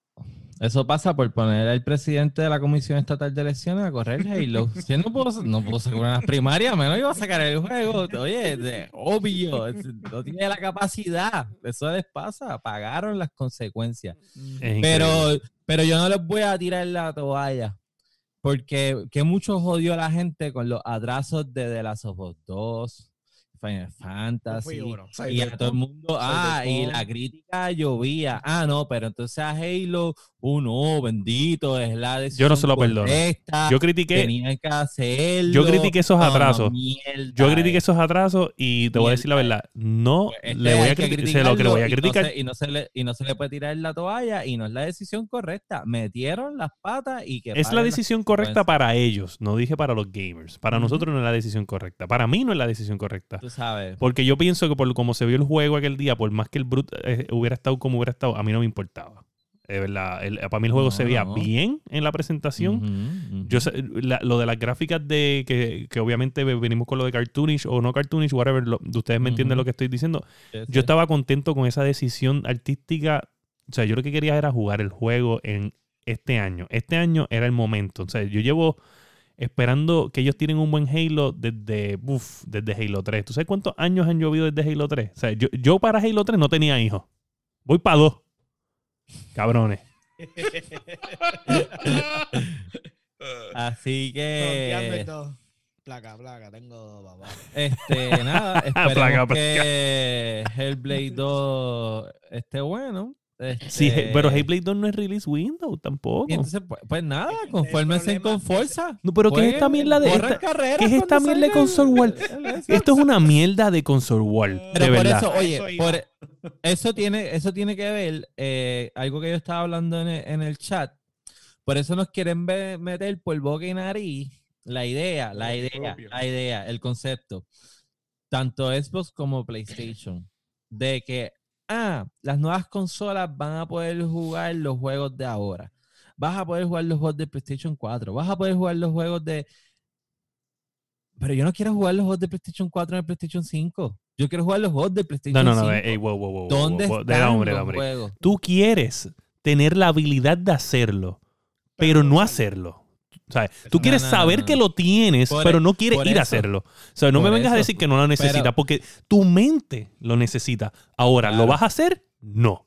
Eso pasa por poner al presidente de la Comisión Estatal de Elecciones a correr Halo. Si no pudo, no pudo sacar unas primarias, menos iba a sacar el juego. Oye, obvio, es- no tiene la capacidad. Eso les pasa, pagaron las consecuencias. Pero, pero yo no les voy a tirar la toalla. Porque que mucho jodió a la gente con los atrasos de The Last of Us 2, Final Fantasy. uno. Y a todo el mundo, ah, y la crítica llovía. Ah, no, pero entonces a Halo, oh no, bendito, es la decisión Yo no se lo perdono. correcta, Yo critiqué, Tenían que hacerlo. yo critiqué esos no, atrasos. mierda, Yo critiqué eh. esos atrasos y te voy a decir la verdad. No Pues este le voy a criticar. Lo que le voy a criticarlo criticar. Y no, se, y, no se le, y no se le puede tirar la toalla y no es la decisión correcta. Metieron las patas y que Es la decisión correcta para ellos. No dije para los gamers. Para nosotros no es la decisión correcta. Para mí no es la decisión correcta. Tú sabes. Porque yo pienso que por como se vio el juego aquel día, por más que el Brute eh, hubiera estado como hubiera estado, a mí no me importaba. De verdad, el- para mí el juego No, se veía no. bien en la presentación. Yo sé- la- lo de las gráficas de que, que obviamente ve- venimos con lo de cartoonish o no cartoonish, whatever, lo- ustedes me entienden lo que estoy diciendo. Sí, sí. Yo estaba contento con esa decisión artística. O sea, yo lo que quería era jugar el juego en este año. Este año era el momento. O sea, yo llevo esperando que ellos tienen un buen Halo desde, uf, desde Halo 3. ¿Tú sabes cuántos años han llovido desde Halo 3? O sea, yo, yo para Halo 3 no tenía hijos. Voy para dos. Cabrones. Así que. Placa, placa, tengo papá. este, nada, esperemos Placa, placa. que Hellblade 2 esté bueno. Sí, Este, pero Hellblade 2 no es release window tampoco. y entonces, pues, pues nada, confórmense con fuerza. No, pero ¿qué es esta Jueguen, mierda de esta- qué es esta mierda de console el- Esto es una mierda de console war, Pero de por verdad. eso, oye, eso por eso tiene, eso tiene que ver eh, algo que yo estaba hablando en el, en el chat. Por eso nos quieren meter por boca y nariz la idea, la idea, la idea, el concepto. Tanto Xbox como PlayStation. De que, ah, las nuevas consolas van a poder jugar los juegos de ahora. Vas a poder jugar los juegos de PlayStation 4. Vas a poder jugar los juegos de pero yo no quiero jugar los juegos de PlayStation 4 en el PlayStation 5. Yo quiero jugar los juegos de No, PlayStation no, 5. no, ey, wow, wow, wow, wow, ¿Dónde están da hombre, los hombre. juegos? Tú quieres tener la habilidad de hacerlo, pero no hacerlo. O sea, tú No, quieres no, saber no. que lo tienes, Por pero no quieres ir a hacerlo. O sea, no me vengas a decir que no lo necesitas, Pero- porque tu mente lo necesita. Ahora, ¿lo vas a hacer? No.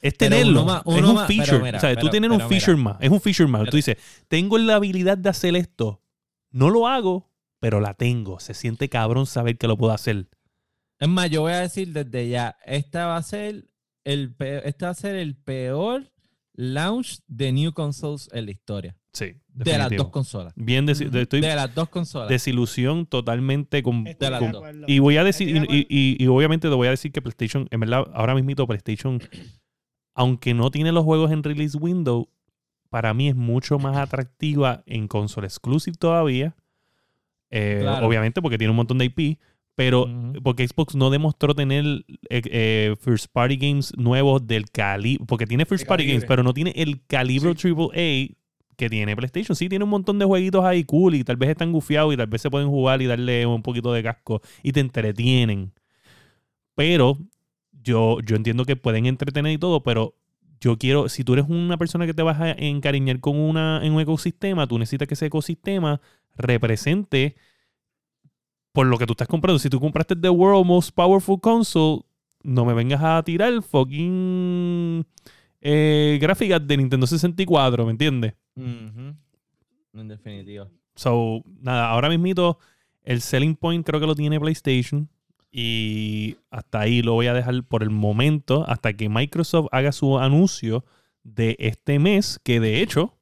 Es tenerlo. uno más- es un más- feature. mira, o sea, tú tienes un pero mira. feature más. Es un feature más. Pero- tú dices, tengo la habilidad de hacer esto. No lo hago, pero la tengo. Se siente cabrón saber que lo puedo hacer. Es más, yo voy a decir desde ya, esta va a ser el pe- este va a ser el peor launch de new consoles en la historia. Sí. De las dos consolas. Bien, de- estoy De las dos consolas. desilusión totalmente con, de dos. y voy a decir y, acuerdo. y- y obviamente te voy a decir que PlayStation en verdad ahora mismito PlayStation aunque no tiene los juegos en release window para mí es mucho más atractiva en console exclusive todavía Eh, Claro. obviamente porque tiene un montón de IP pero porque Xbox no demostró tener eh, eh, first party games nuevos del calibre porque tiene first party games pero no tiene el calibre Sí. AAA que tiene PlayStation. Sí, tiene un montón de jueguitos ahí cool y tal vez están gufiados y tal vez se pueden jugar y darle un poquito de casco y te entretienen. Pero yo, yo entiendo que pueden entretener y todo, pero yo quiero, si tú eres una persona que te vas a encariñar con una, en un ecosistema, tú necesitas que ese ecosistema represente por lo que tú estás comprando. Si tú compraste The World Most Powerful Console, no me vengas a tirar fucking eh, gráficas de Nintendo 64, ¿me entiendes? En definitiva. So, nada, ahora mismito el selling point creo que lo tiene PlayStation. Y hasta ahí lo voy a dejar por el momento, hasta que Microsoft haga su anuncio de este mes, que de hecho,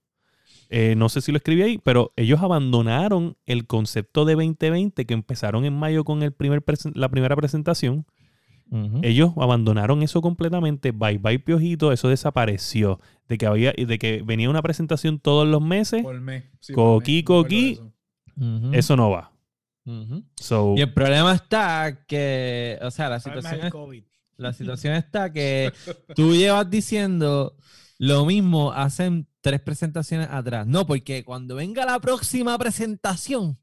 eh, no sé si lo escribí ahí, pero ellos abandonaron el concepto de 2020 que empezaron en mayo con el primer la primera presentación. Ellos abandonaron eso completamente. Bye bye piojito, eso desapareció. De que había, de que venía una presentación todos los meses, Por mes. Sí, Coqui, por mes, de eso. Eso no va. So, Y el problema está que, o sea, la situación, es- la situación está que tú llevas diciendo lo mismo hacen tres presentaciones atrás. No, porque cuando venga la próxima presentación,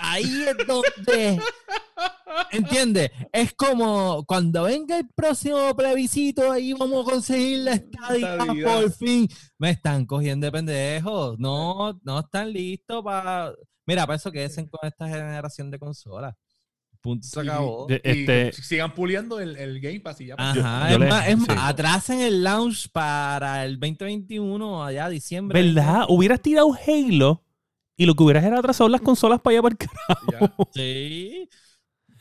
ahí es donde, ¿entiendes? Es como cuando venga el próximo plebiscito, ahí vamos a conseguir la estadía por fin. Me están cogiendo de pendejos. No, no están listos para... Mira, para eso que hacen con esta generación de consolas. Punto, se Y- acabó. Y este, que sigan puliendo el, el Game Pass y ya. Ajá, yo es, le- más, es más, sí. atrasen el launch para el 2021, allá diciembre. ¿verdad? Hubieras tirado Halo y lo que hubieras era atrasado las consolas para allá para el carajo. ya. Sí,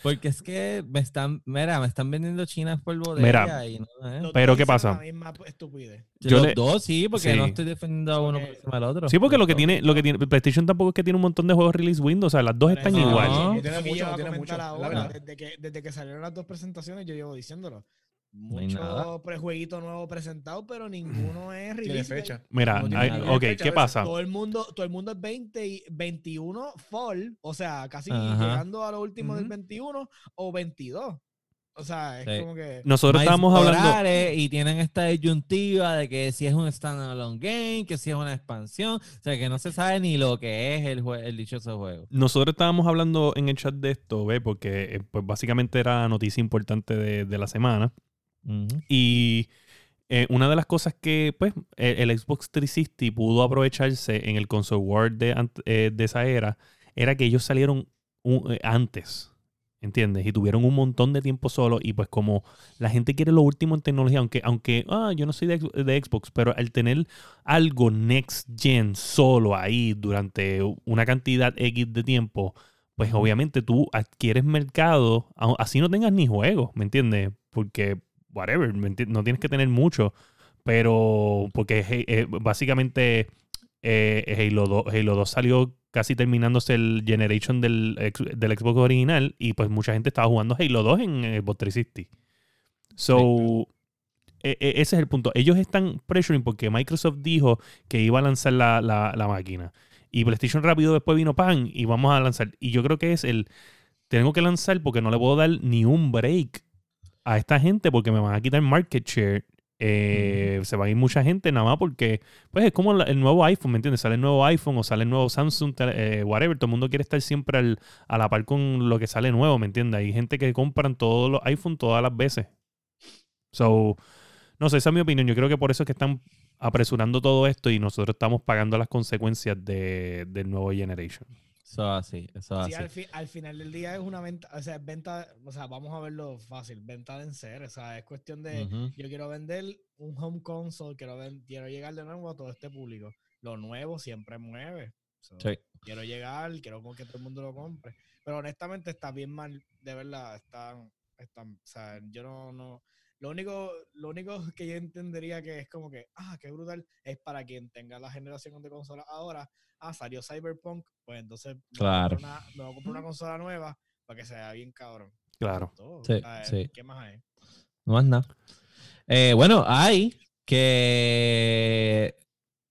porque es que me están, mira, me están vendiendo chinas por bodega Mira, y no, ¿eh? Pero, ¿qué pasa? La misma estupidez. yo Los le- dos, sí, porque Sí. no estoy defendiendo a uno por encima del otro. Sí, porque lo que tiene, lo que tiene, PlayStation tampoco es que tiene un montón de juegos release window, o sea, las dos están eso, igual. No. No tiene mucho, no tiene mucho, la ahora, verdad. desde que, desde que salieron las dos presentaciones, yo llevo diciéndolo. Mucho prejueguito nuevo presentado, pero ninguno es Tiene release fecha. Mira, No hay- ok, Fecha, ¿qué pasa? Todo el mundo, todo el mundo es 20 y 21 fall, o sea, casi Ajá. llegando a lo último del Ujú. 21 o 22. O sea, es Sí. como que Nosotros estábamos hablando, y tienen esta disyuntiva de que si es un standalone game, que si es una expansión, o sea, que no se sabe ni lo que es el, jue- el dichoso juego. nosotros estábamos hablando en el chat de esto, ¿ve? Porque eh, pues básicamente era la noticia importante de, de la semana. Y eh, una de las cosas que pues el, el Xbox 360 pudo aprovecharse en el console war de, eh, de esa era era que ellos salieron un- eh, antes, ¿entiendes? Y tuvieron un montón de tiempo solo y pues como la gente quiere lo último en tecnología, aunque, aunque ah, yo no soy de, de Xbox, pero al tener algo next gen solo ahí durante una cantidad X de tiempo, pues obviamente tú adquieres mercado, así no tengas ni juegos, ¿me entiendes? Porque, whatever, ¿me enti- no tienes que tener mucho, pero porque eh, eh, básicamente eh, Halo, 2, Halo 2 salió casi terminándose el generation del, del Xbox original y pues mucha gente estaba jugando Halo 2 en Xbox 360. So, e- e- ese es el punto. Ellos están pressuring porque Microsoft dijo que iba a lanzar la, la- la máquina. Y PlayStation rápido después vino pan y vamos a lanzar. Y yo creo que es el. Tengo que lanzar porque no le puedo dar ni un break a esta gente porque me van a quitar market share. Eh, Se va a ir mucha gente nada más porque, pues es como el nuevo iPhone, ¿me entiendes? Sale el nuevo iPhone o sale el nuevo Samsung, eh, whatever. Todo el mundo quiere estar siempre al- a la par con lo que sale nuevo, ¿me entiendes? Hay gente que compran todos los iPhone todas las veces. So, no sé, esa es mi opinión. Yo creo que por eso es que están apresurando todo esto y nosotros estamos pagando las consecuencias de, del nuevo Generation. Eso así, eso Sí, así. al, fi- al final del día es una venta, o sea, es venta, o sea, vamos a verlo fácil, venta de en ser, o sea, es cuestión de, Ujú. yo quiero vender un home console, quiero, quiero llegar de nuevo a todo este público. Lo nuevo siempre mueve. So, Sí. Quiero llegar, quiero que todo el mundo lo compre. Pero honestamente está bien mal, de verdad, están, están, o sea, yo no, no, lo único, lo único que yo entendería que es como que, ah, qué brutal, es para quien tenga la generación de consolas ahora, ah, salió Cyberpunk, pues entonces me voy a Claro. comprar una, me voy a comprar una consola nueva para que se vea bien cabrón. Claro. Sí, sí. ¿Qué más hay? No más nada. Eh, bueno, hay que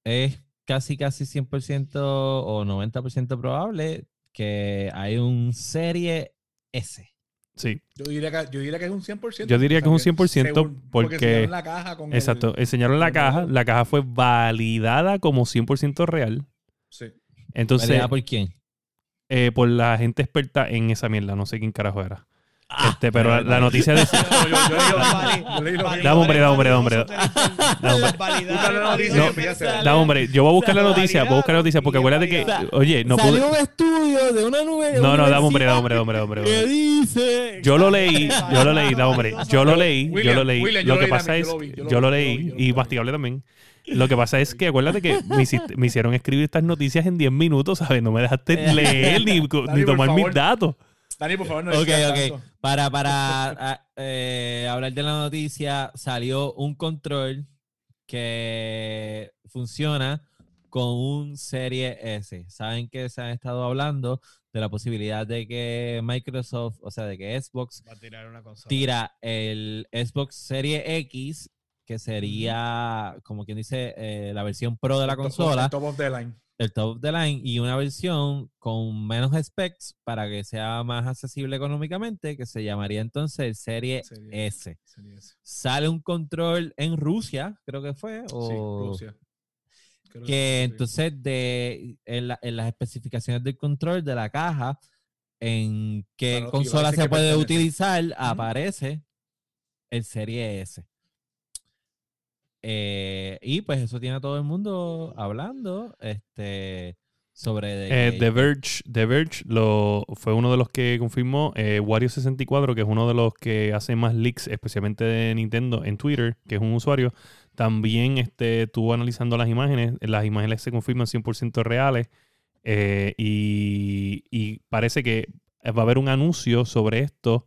es casi, casi 100% o 90% probable que hay un serie S. Sí. Yo diría que, yo diría que es un 100%. Yo diría que es un 100% según- porque- enseñaron la caja con el- Exacto. Enseñaron la caja. La caja fue validada como 100% real. sí. Entonces, ¿Validada por quién? eh, por la gente experta en esa mierda, no sé quién carajo era. Ah, Este, pero la, la noticia de... Dame, hombre, dame, hombre, dame, hombre. Dame, hombre. Yo voy a buscar la noticia, voy a buscar la noticia, porque acuérdate que, oye, no pude... Un estudio de una nube. No, no, dame, hombre, dame, hombre, dame, hombre, dame, hombre. ¿Qué dice? Yo lo leí, yo lo leí, da, hombre. Yo lo leí, yo lo leí. Lo que leí pasa es, yo lo leí y vi. masticable también. Lo que pasa es que acuérdate que me, hiciste- me hicieron escribir estas noticias en 10 minutos, ¿sabes? No me dejaste leer ni, tomar mis datos. Dani, por favor, no Ok, ok. tanto. Para, para eh, hablar de la noticia, salió un control que funciona con un Serie S. Saben que se han estado hablando de la posibilidad de que Microsoft, o sea, de que Xbox Va a tirar una consola. tira el Xbox Serie X, que sería, como quien dice, eh, la versión pro de la consola Top of the line. El top of the line y una versión con menos specs para que sea más accesible económicamente, que se llamaría entonces el Serie Serie S. Serie S. Sale un control en Rusia, creo que fue, Sí, o Rusia. Creo que sí. entonces de, en, la- en las especificaciones del control de la caja, en qué Claro, consola se puede pertenece. utilizar, aparece el Serie S. Eh, y pues eso tiene a todo el mundo hablando este, sobre... Eh, The Verge, The Verge lo, fue uno de los que confirmó. Eh, Wario64, que es uno de los que hace más leaks, especialmente de Nintendo, en Twitter, que es un usuario, también este, estuvo analizando las imágenes. Las imágenes se confirman 100% reales. eh, y, y parece que va a haber un anuncio sobre esto.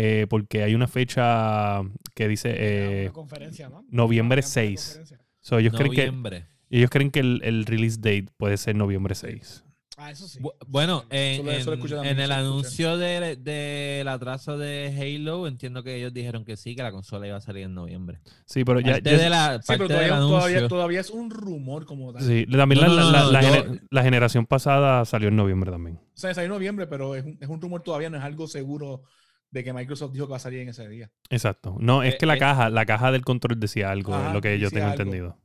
Eh, porque hay una fecha que dice eh, conferencia, ¿no? noviembre Una 6. conferencia. so, ellos, creen que, noviembre. ellos creen que el, el release date puede ser noviembre 6. Ah, eso sí. Bu- Bueno, en, Eso en- el anuncio de- del atraso de Halo, entiendo que ellos dijeron que sí, que la consola iba a salir en noviembre. Sí, pero ya, Parte ya- de la, Sí, pero del todavía, todavía, es un rumor como tal. Sí, también No, la, no, la- no, la yo- gener- la generación pasada salió en noviembre también. O sea, salió en noviembre, pero es un, es un rumor todavía, no es algo seguro de que Microsoft dijo que va a salir en ese día. Exacto. No, es Eh, que la eh. caja, la caja del control decía algo, es Ajá, lo que yo tengo algo. entendido.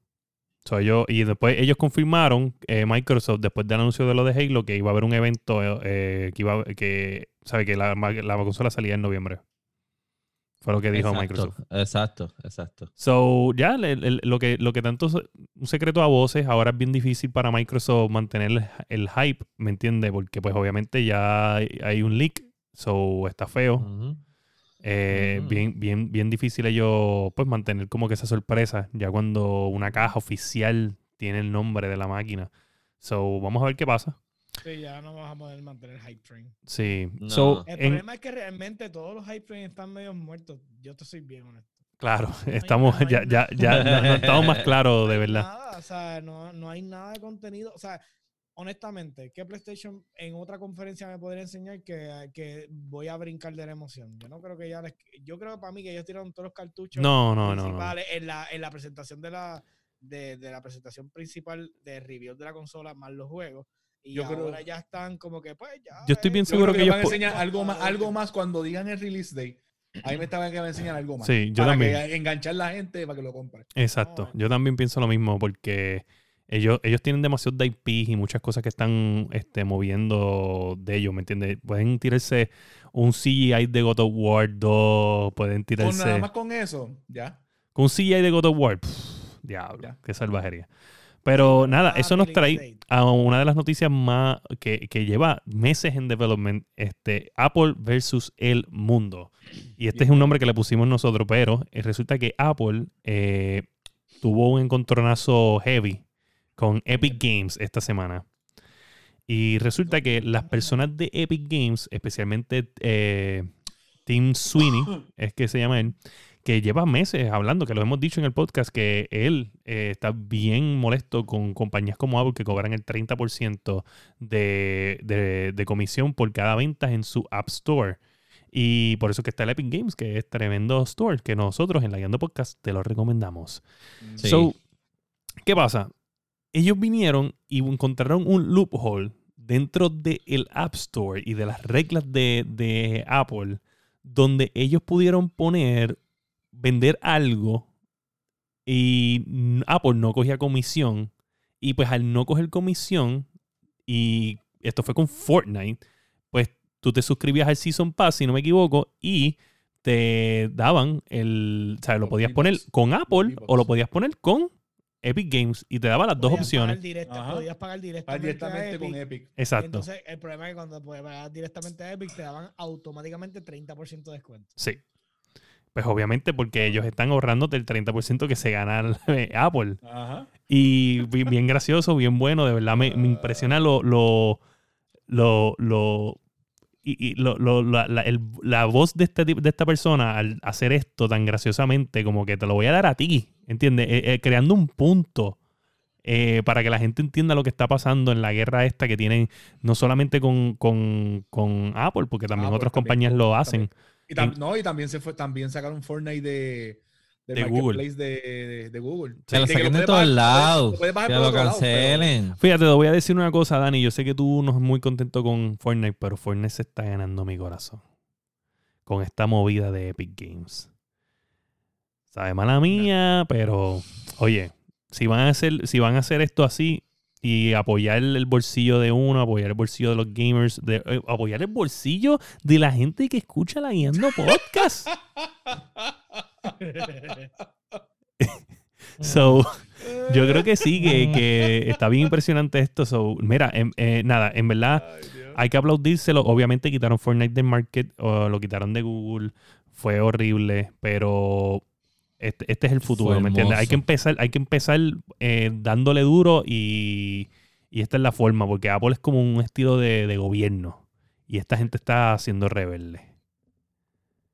So, yo, y después ellos confirmaron, eh, Microsoft, después del anuncio de lo de Halo, que iba a haber un evento eh, que iba que sabe que la, la consola salía en noviembre. Fue lo que dijo exacto, Microsoft. Exacto, exacto. So, ya, le- le- lo, que, lo que tanto es un secreto a voces, ahora es bien difícil para Microsoft mantener el, el hype, ¿me entiendes? Porque pues obviamente ya hay, hay un leak, so está feo. Ujú. Eh, Ujú. bien, bien, bien difícil ellos pues mantener como que esa sorpresa, ya cuando una caja oficial tiene el nombre de la máquina. So, vamos a ver qué pasa. Sí, ya no vas a poder mantener hype train. Sí. No. So, El en- problema es que realmente todos los hype trains están medio muertos. Yo te soy bien honesto. claro, estamos, nada, ya, ya, ya, no- no estamos más claros de verdad. Nada, o sea, no, no hay nada de contenido. O sea, honestamente, ¿qué PlayStation en otra conferencia me podría enseñar que, que voy a brincar de la emoción? Yo no creo que ya les, Yo creo que para mí que ellos tiraron todos los cartuchos No, no, no, no. principales En, la, en la presentación de la, de, de la presentación principal de review de la consola más los juegos. Y Yo creo- ahora ya están como que, pues ya. Yo estoy bien eh, seguro creo que que, ellos van a enseñar algo más, algo más cuando digan el release day. Ahí me estaba que a enseñar algo más. Sí, yo para también. que enganchar la gente para que lo compre. Exacto. No. Yo también pienso lo mismo porque ellos, ellos tienen demasiados de IPs y muchas cosas que están este, moviendo de ellos, ¿me entiendes? Pueden tirarse un CGI de God of War 2, pueden Con nada tirarse más con eso, ya. con un CGI de God of War. pff, diablo, Ya. qué salvajería. Pero nada, eso nos trae a una de las noticias más que, que lleva meses en development, este, Apple versus el mundo. Y este es un nombre que le pusimos nosotros, pero eh, resulta que Apple eh, tuvo un encontronazo heavy con Epic Games esta semana. Y resulta que las personas de Epic Games, especialmente eh, Tim Sweeney, es que se llama él, que lleva meses hablando, que lo hemos dicho en el podcast, que él eh, está bien molesto con compañías como Apple que cobran el 30% de, de, de comisión por cada venta en su App Store. Y por eso que está el Epic Games, que es tremendo store, que nosotros en la Guiando Podcast te lo recomendamos. Sí. So, ¿qué pasa? Ellos vinieron y encontraron un loophole dentro del App Store y de las reglas de, de Apple, donde ellos pudieron poner, vender algo y Apple no cogía comisión. Y pues al no coger comisión, y esto fue con Fortnite, pues tú te suscribías al Season Pass, si no me equivoco, y te daban el. O sea, lo podías poner con Apple o lo podías poner con Epic Games y te daba las dos podías pagar opciones. directa- podías pagar directamente, directamente a Epic. con Epic. Exacto. Entonces, el problema es que cuando puedes pagar directamente a Epic, te daban automáticamente 30% de descuento. Sí. Pues obviamente porque ellos están ahorrándote el 30% que se gana Apple. Ajá. Y bi- bien gracioso, bien bueno. De verdad me, me impresiona lo, lo, lo, lo- y, y lo- lo- la, la- el- la voz de, este, de esta persona al hacer esto tan graciosamente, como que te lo voy a dar a ti, ¿entiendes? Eh, eh, creando un punto eh, para que la gente entienda lo que está pasando en la guerra esta que tienen, no solamente con, con, con Apple, porque también Apple, otras también compañías lo hacen. Y, tam- En- no, y también se fue, también sacaron Fortnite de, de, De Google. Marketplace de, de, de Google. Lo que saquen de todos lados. Que lo otro lado, pero- cancelen. Fíjate, te voy a decir una cosa, Dani. Yo sé que tú no estás muy contento con Fortnite, pero Fortnite se está ganando mi corazón. Con esta movida de Epic Games. Sabe mala mía, pero oye, si van a hacer, si van a hacer esto así y apoyar el bolsillo de uno, apoyar el bolsillo de los gamers, de, eh, apoyar el bolsillo de la gente que escucha la guiando podcast. So, yo creo que sí, que, que está bien impresionante esto. So, mira, em- eh, nada, en verdad hay que aplaudírselo. Obviamente quitaron Fortnite del market, o lo quitaron de Google. Fue horrible, pero este, este es el futuro, ¿me entiendes? Hay que empezar, hay que empezar eh, dándole duro y, y esta es la forma, porque Apple es como un estilo de, de gobierno y esta gente está siendo rebelde.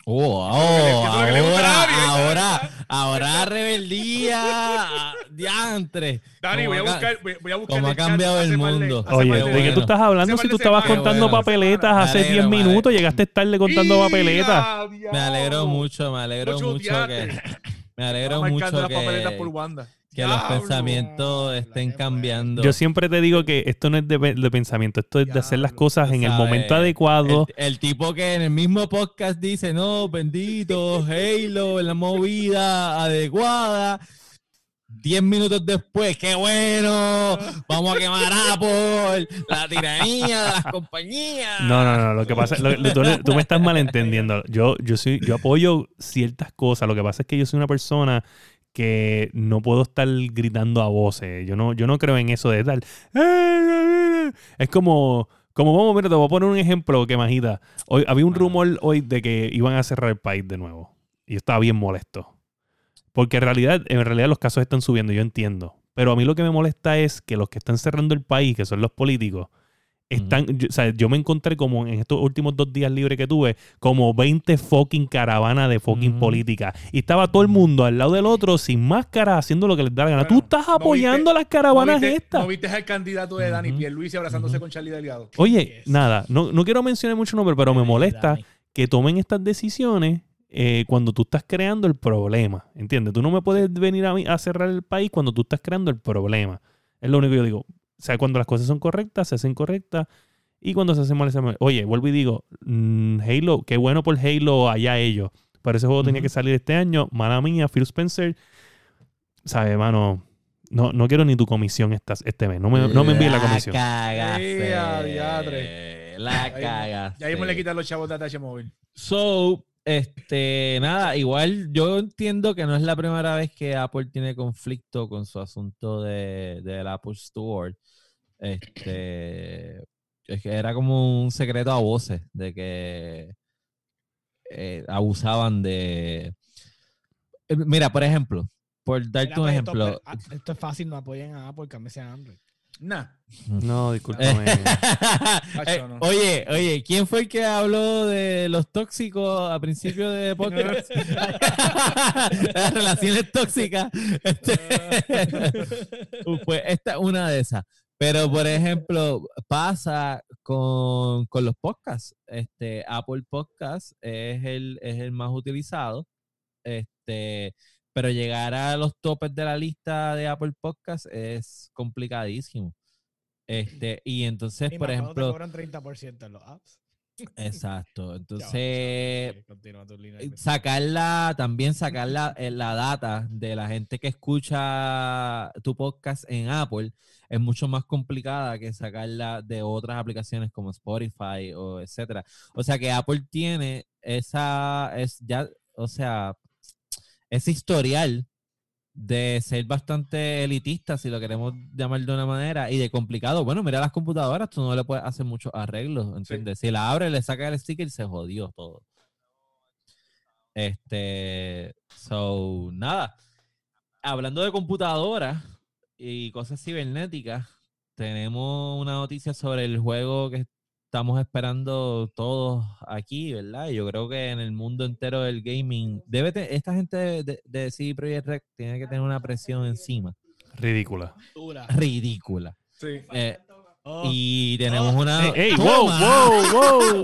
Oh, a ahora, ahora, ahora rebeldía, diantre. Dani, voy a buscar, voy, a buscar como el ha cambiado el mundo. Oye, ¿de de qué tú estás hablando si tú estabas contando bueno. papeletas hace alegro, 10 me minutos? Llegaste tarde contando ¡Ya, papeletas. Me alegro mucho, me alegro Mucho mucho que. Me alegro mucho que, por Wanda. que los pensamientos estén cambiando. Yo siempre te digo que esto no es de, de pensamiento, esto es de hacer las cosas en el sabes, momento adecuado. El, el tipo que en el mismo podcast dice, no, bendito, Halo, en la movida adecuada. 10 minutos después, qué bueno, vamos a quemar Apple, la tiranía de las compañías. No, no, no. Lo que pasa, lo- lo- tú, tú me estás malentendiendo. Yo, yo soy, yo apoyo ciertas cosas. Lo que pasa es que yo soy una persona que no puedo estar gritando a voces. Yo no, yo no creo en eso de tal. Es como, como vamos, mira, te voy a poner un ejemplo que majita. Hoy había un rumor hoy de que iban a cerrar el país de nuevo. Y yo estaba bien molesto. Porque en realidad, en realidad los casos están subiendo, yo entiendo. Pero a mí lo que me molesta es que los que están cerrando el país, que son los políticos, están, yo, o sea, yo me encontré como en estos últimos dos días libres que tuve, como 20 fucking caravanas de fucking Ujú. política. Y estaba todo el mundo al lado del otro sin máscara haciendo lo que les da la gana. Tú Bueno, estás ¿no apoyando viste- las caravanas ¿No viste, estas. ¿No viste al candidato de Dani Ujú. Pierluisi abrazándose con Charlie Delgado? Oye, Yes. nada, no, no quiero mencionar mucho nombre, pero me molesta que tomen estas decisiones eh, cuando tú estás creando el problema. ¿Entiendes? Tú no me puedes venir a, mí a cerrar el país cuando tú estás creando el problema. Es lo único que yo digo. O sea, cuando las cosas son correctas, se hacen correctas. Y cuando se hacen mal, se hacen mal. Oye, vuelvo y digo, mm, Halo, qué bueno por Halo allá ellos. Pero ese juego tenía que salir este año. Mala mía, Phil Spencer. ¿Sabes, mano? No, no quiero ni tu comisión esta, este mes. No me, no me envíes la comisión. cagaste. La Ahí- cagaste. Ya mismo le quitan los chavos de ATH móvil. So, este, nada, igual yo entiendo que no es la primera vez que Apple tiene conflicto con su asunto de, del Apple Store. Este, es que era como un secreto a voces de que eh, abusaban de. Eh, Mira, por ejemplo, por darte Mira, un pues, ejemplo. ah, esto es fácil, no apoyen a Apple, cámbiese a Android. Nah. No, discúlpame. Eh, oye, oye, ¿quién fue el que habló de los tóxicos a principio de podcast? Las relaciones tóxicas. Este, pues esta es una de esas. Pero, por ejemplo, pasa con, con los podcasts. Este, Apple Podcast es el, es el más utilizado. Este, pero llegar a los topes de la lista de Apple Podcast es complicadísimo. Este, y entonces, Y por ejemplo, Te cobran 30% en los apps. exacto. Entonces, eh, sacarla, también sacar la, eh, la data de la gente que escucha tu podcast en Apple es mucho más complicada que sacarla de otras aplicaciones como Spotify o etcétera. O sea que Apple tiene esa, es ya, o sea, ese historial de ser bastante elitista, si lo queremos llamar de una manera, y de complicado. Bueno, mira las computadoras, tú no le puedes hacer muchos arreglos, ¿entiendes? Si la abre, le saca el sticker, se jodió todo. Este, so, nada. Hablando de computadoras y cosas cibernéticas, tenemos una noticia sobre el juego que estamos esperando todos aquí, ¿verdad? Y Yo creo que en el mundo entero del gaming, debe te- esta gente de, de, CD Projekt Red tiene que tener una presión encima Ridícula. Ridícula. Sí. Eh, Oh, y tenemos una. Ey, wow, wow, wow.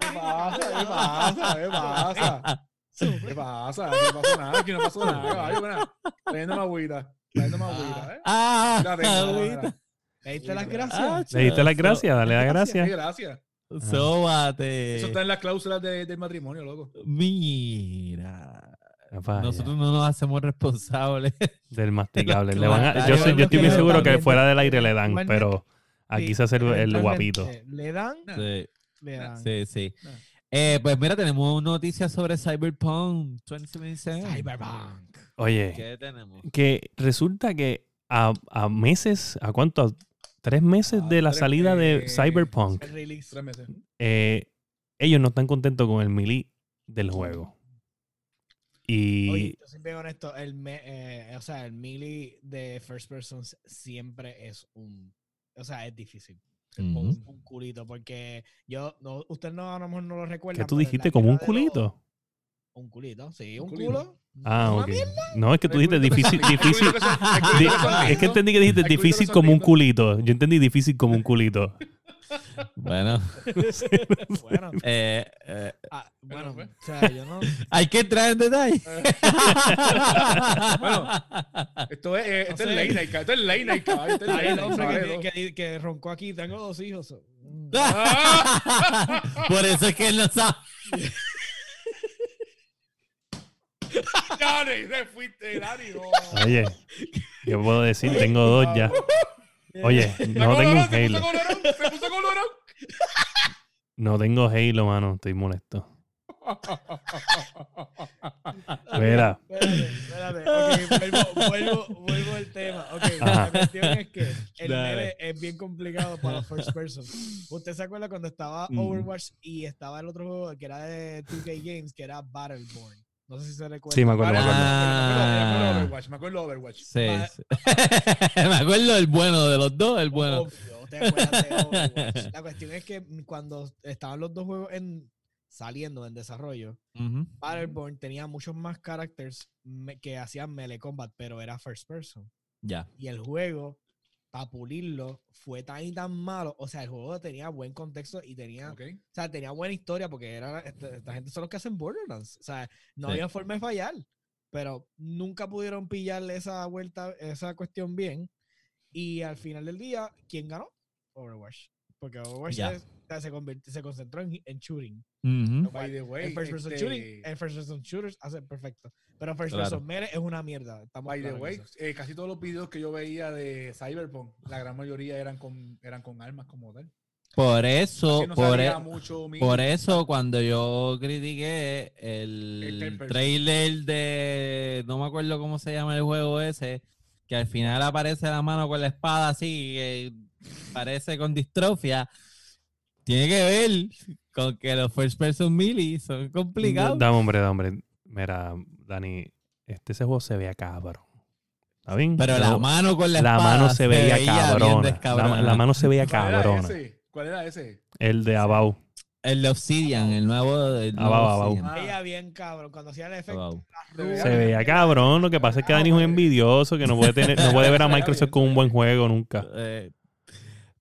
¿Qué pasa? ¿Qué pasa? ¿Qué pasa? ¿Qué pasa? No pasó nada. Aquí no pasó nada. caballo, mira. Trayéndome agüita. ¿eh? ¡Ah! Agüita. ¿Le diste las Ah, gracias? Le diste las gracias, dale las Sí, gracias. gracias. Sóbate. Eso está en las cláusulas de- del matrimonio, loco. Mira. Vaya, Nosotros no nos hacemos responsables. Del masticable. Le van a- yo, soy- yo estoy que seguro que fuera del aire le dan, pero aquí Sí, se hace el, guapito. ¿Le dan? Sí, Le dan. sí, sí. No. Eh, pues mira, tenemos noticias sobre Cyberpunk 2077. Cyberpunk. Oye, ¿Qué tenemos? que resulta que a, a meses, ¿a cuánto? ¿A ¿Tres meses Ah, de la salida de. Cyberpunk? El release. Tres meses. eh, ellos no están contentos con el melee del juego. Y Oye, yo soy bien honesto, el me- eh, o sea, el melee de first persons siempre es un, o sea, es difícil. Un, un culito, porque yo, no, usted no, a lo mejor no lo recuerda. ¿qué tú dijiste? ¿Como un culito? Un culito, sí, Un culito. culo. Ah, Una ok. No, es que tú dijiste difícil, difícil. di- Es que entendí que dijiste Hay culitos que difícil como un culito. Yo entendí difícil como un culito. Bueno, Bueno, eh, eh, ah, bueno, pues. o sea, yo no. hay que entrar en detalle. Bueno, Esto es, eh, esto es sé. esto es caballo. Esto es Hay night, hombre que, caballo. que, que roncó aquí, tengo dos hijos. Mm. Por eso es que él no sabe. Dani, te fuiste, Dani. no. Oye, ¿qué puedo decir? Tengo dos ya. Oye, no tengo un coloró, se Halo. puso colorado, Se puso colorado. No tengo Halo, mano. Estoy molesto. Mira, Espérate, espérate. Ok, vuelvo, vuelvo, vuelvo al tema. Ok, Ajá. la cuestión es que el meme es bien complicado para los first person. ¿Usted se acuerda cuando estaba Mm. Overwatch y estaba el otro juego que era de 2K Games, que era Battleborn? No sé si se recuerda. Sí, me acuerdo, me acuerdo. Me acuerdo Ah. de Overwatch. Me acuerdo de Overwatch. Sí. Me acuerdo del bueno de los dos, el bueno. Obvio, te acuerdas de Overwatch. La cuestión es que cuando estaban los dos juegos en saliendo en desarrollo, Ujú. Battleborn tenía muchos más characters me- que hacían melee combat, pero era first person. Ya. Y el juego, para pulirlo, fue tan y tan malo. O sea, el juego tenía buen contexto y tenía, o sea, tenía buena historia porque era, esta, esta gente son los que hacen Borderlands. O sea, no Sí. había forma de fallar. Pero nunca pudieron pillarle esa vuelta, esa cuestión bien. Y al final del día, ¿quién ganó? Overwatch. Porque Overwatch Ya. es- o sea, se, convirtió- se concentró en, en shooting. Ujú. By the way, en first person este, shooting, en first person shooters hace perfecto. Pero first Claro. person melee es una mierda. Estamos By the way, eh, casi todos los videos que yo veía de Cyberpunk, la gran mayoría eran con, eran con armas como tal. Por eso, no por, e- mucho por eso cuando yo critiqué El el trailer de, no me acuerdo cómo se llama el juego ese, que al final aparece la mano con la espada así, que parece con distrofia, tiene que ver con que los first person melee son complicados. Dame, hombre, dame, hombre. Mira, Dani, este ese juego se veía cabrón. ¿Está bien? Pero la mano con la la espada mano se veía bien cabrona. La, descabronada. la mano se veía ¿Cuál era cabrona. ese? ¿Cuál era ese? El de Abau. El de Obsidian, el nuevo. El nuevo abajo. Obsidian. Ah. Veía bien cabrón. Cuando hacía el efecto, Se Se veía cabrón. Lo que pasa es que Dani es un envidioso que no puede tener, no puede ver a Microsoft con un buen juego nunca. Eh,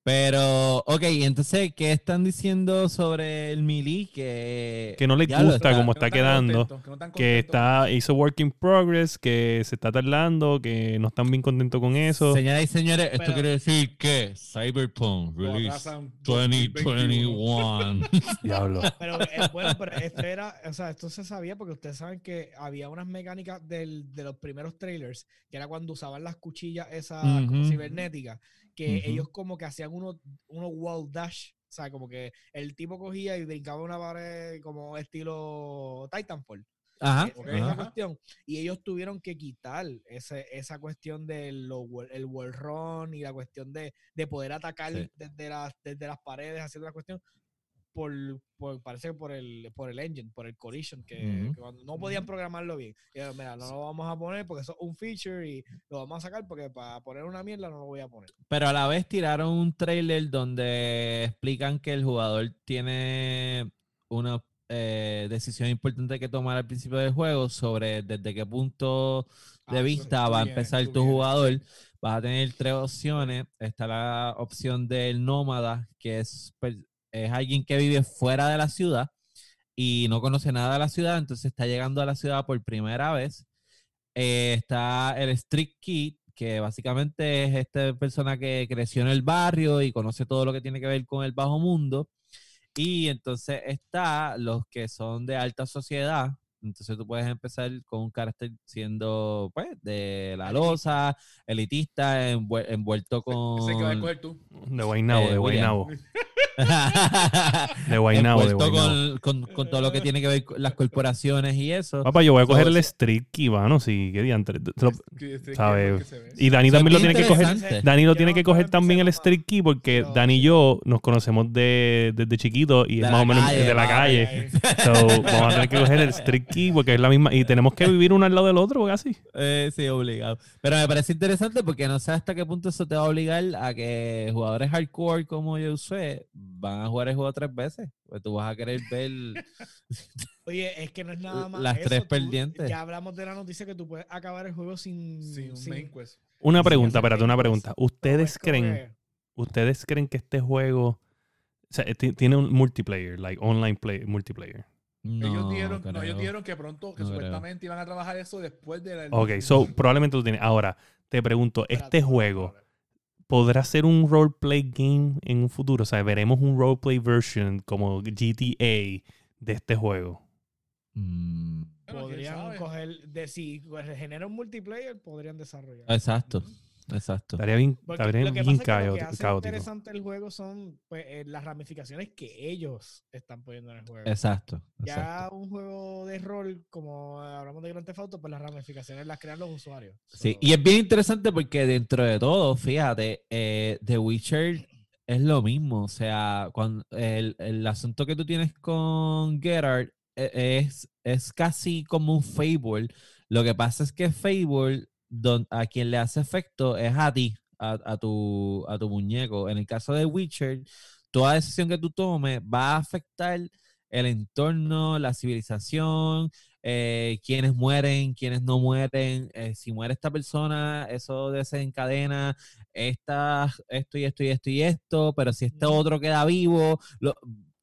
pero, ok, entonces, ¿qué están diciendo sobre el melee? Que, Que no les gusta como no está quedando. que no está, hizo work in progress, que se está tardando, que no están bien contentos con eso. Señoras y señores, esto Pero- quiere decir que Cyberpunk release atrasan 2021. Diablo. Pero eh, bueno, pero esto era, o sea, esto se sabía porque ustedes saben que había unas mecánicas del, de los primeros trailers, que era cuando usaban las cuchillas esas como Ujú. cibernéticas, que Ujú. ellos como que hacían unos unos wall dash, o sea, como que el tipo cogía y brincaba una pared como estilo Titanfall. Ajá. Eh, ok, esa ajá. cuestión. Y ellos tuvieron que quitar ese, esa cuestión del el wall run y la cuestión de, de poder atacar Sí. desde, las, desde las paredes, haciendo la cuestión por, por- parece que por el, por el engine, por el collision, que, Ujú. que cuando no podían programarlo bien. Y dijeron, mira, no lo vamos a poner porque eso es un feature y lo vamos a sacar porque para poner una mierda no lo voy a poner. Pero a la vez tiraron un trailer donde explican que el jugador tiene una eh, decisión importante que tomar al principio del juego sobre desde qué punto de Ah, vista va a empezar tu vienes, jugador. Vas a tener tres opciones. Está la opción del nómada, que es, es alguien que vive fuera de la ciudad y no conoce nada de la ciudad, entonces está llegando a la ciudad por primera vez. Eh, está el Street Kid, que básicamente es esta persona que creció en el barrio y conoce todo lo que tiene que ver con el bajo mundo. Y entonces está los que son de alta sociedad. Entonces tú puedes empezar con un carácter siendo, pues, de la loza, elitista, envuel- envuelto con... Ese que vas a coger tú. De Guaynabo, Eh, de. Guaynabo. De Guaynabo, de Guaynabo. con, con- con todo lo que tiene que ver con las corporaciones y eso. Papá, yo voy a coger el Street Key, mano, sí, qué diantre. Te lo- Que- ¿Sabe? que se ve. Y Dani también lo tiene que coger. Dani lo tiene que coger también el Street Key porque Dani y yo nos conocemos de, desde chiquito y es más o menos calle, de la calle. So, vamos a tener que coger el Street Porque es la misma. Y tenemos que vivir uno al lado del otro, casi. Eh, sí, obligado. Pero me parece interesante porque no sé hasta qué punto eso te va a obligar a que jugadores hardcore como yo sé van a jugar el juego tres veces. Pues tú vas a querer ver. Oye, es que no es nada más. Las eso, tres tú- pendientes. Ya hablamos de la noticia que tú puedes acabar el juego sin. Sí, un sin- main quest. Una sin pregunta, espérate, una pregunta. ¿Ustedes es como creen, que- ustedes creen que este juego o sea, ti- tiene un multiplayer, like online play, multiplayer? No, ellos, dijeron, no, ellos dijeron que pronto, que No creo. supuestamente iban a trabajar eso después de la. Ok, so probablemente lo tiene. Ahora, te pregunto, Espérate, ¿este juego podrá ser un roleplay game en un futuro? O sea, veremos un roleplay version como GTA de este juego. Mm, podrían coger, de si genera un multiplayer, podrían desarrollar. Exacto, exacto. Estaría bien, estaría lo que bien que lo que caótico. hace caótico. interesante el juego son pues, eh, las ramificaciones que ellos están poniendo en el juego. Exacto, Ya exacto. un juego de rol, como hablamos de Grand Theft Auto, pues las ramificaciones las crean los usuarios. Sí, So, y es bien interesante porque dentro de todo, fíjate, eh, The Witcher es lo mismo. O sea, cuando el, el asunto que tú tienes con Gerard eh, es, es casi como un Fable. Lo que pasa es que Fable, don- a quien le hace efecto es a ti, a, a tu, a tu muñeco. En el caso de Witcher, toda decisión que tú tomes va a afectar el entorno, la civilización, eh, quiénes mueren, quiénes no mueren, eh, si muere esta persona, eso desencadena esta, esto y esto y esto y esto, pero si este otro queda vivo, lo-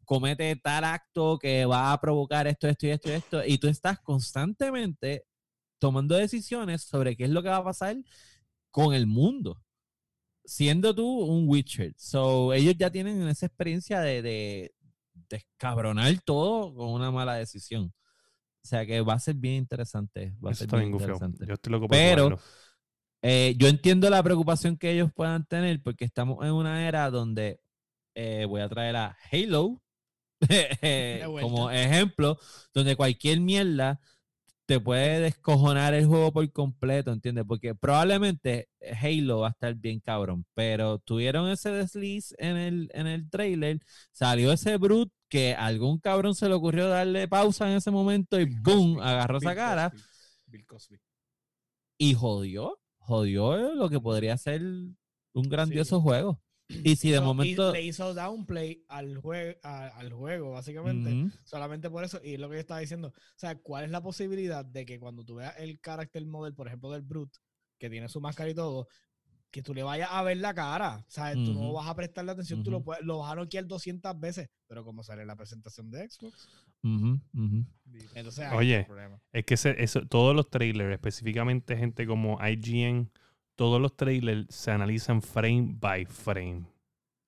comete tal acto que va a provocar esto, esto y esto y esto, y tú estás constantemente tomando decisiones sobre qué es lo que va a pasar con el mundo, siendo tú un Witcher. So, ellos ya tienen esa experiencia de, de descabronar todo con una mala decisión. O sea que va a ser bien interesante. Va a Eso ser bien interesante. Yo estoy loco por Pero-. Eh, yo entiendo la preocupación que ellos puedan tener porque estamos en una era donde eh, voy a traer a Halo como ejemplo, donde cualquier mierda te puede descojonar el juego por completo, ¿entiendes? Porque probablemente Halo va a estar bien cabrón, pero tuvieron ese desliz en el, en el trailer, salió ese brute que algún cabrón se le ocurrió darle pausa en ese momento y ¡boom! Agarró esa cara Cosby, Bill Cosby. y jodió, jodió lo que podría ser un grandioso juego. Y si de momento... le hizo downplay al, jue- a- al juego, básicamente. Solamente por eso, y es lo que yo estaba diciendo. O sea, ¿cuál es la posibilidad de que cuando tú veas el character model, por ejemplo, del Brute, que tiene su máscara y todo, que tú le vayas a ver la cara? O sea, tú no vas a prestarle atención, tú lo, puedes, lo vas a noquear 200 veces, pero como sale en la presentación de Xbox, entonces ahí Oye, está el problema. Es que ese- eso, todos los trailers, específicamente gente como IGN, todos los trailers se analizan frame by frame.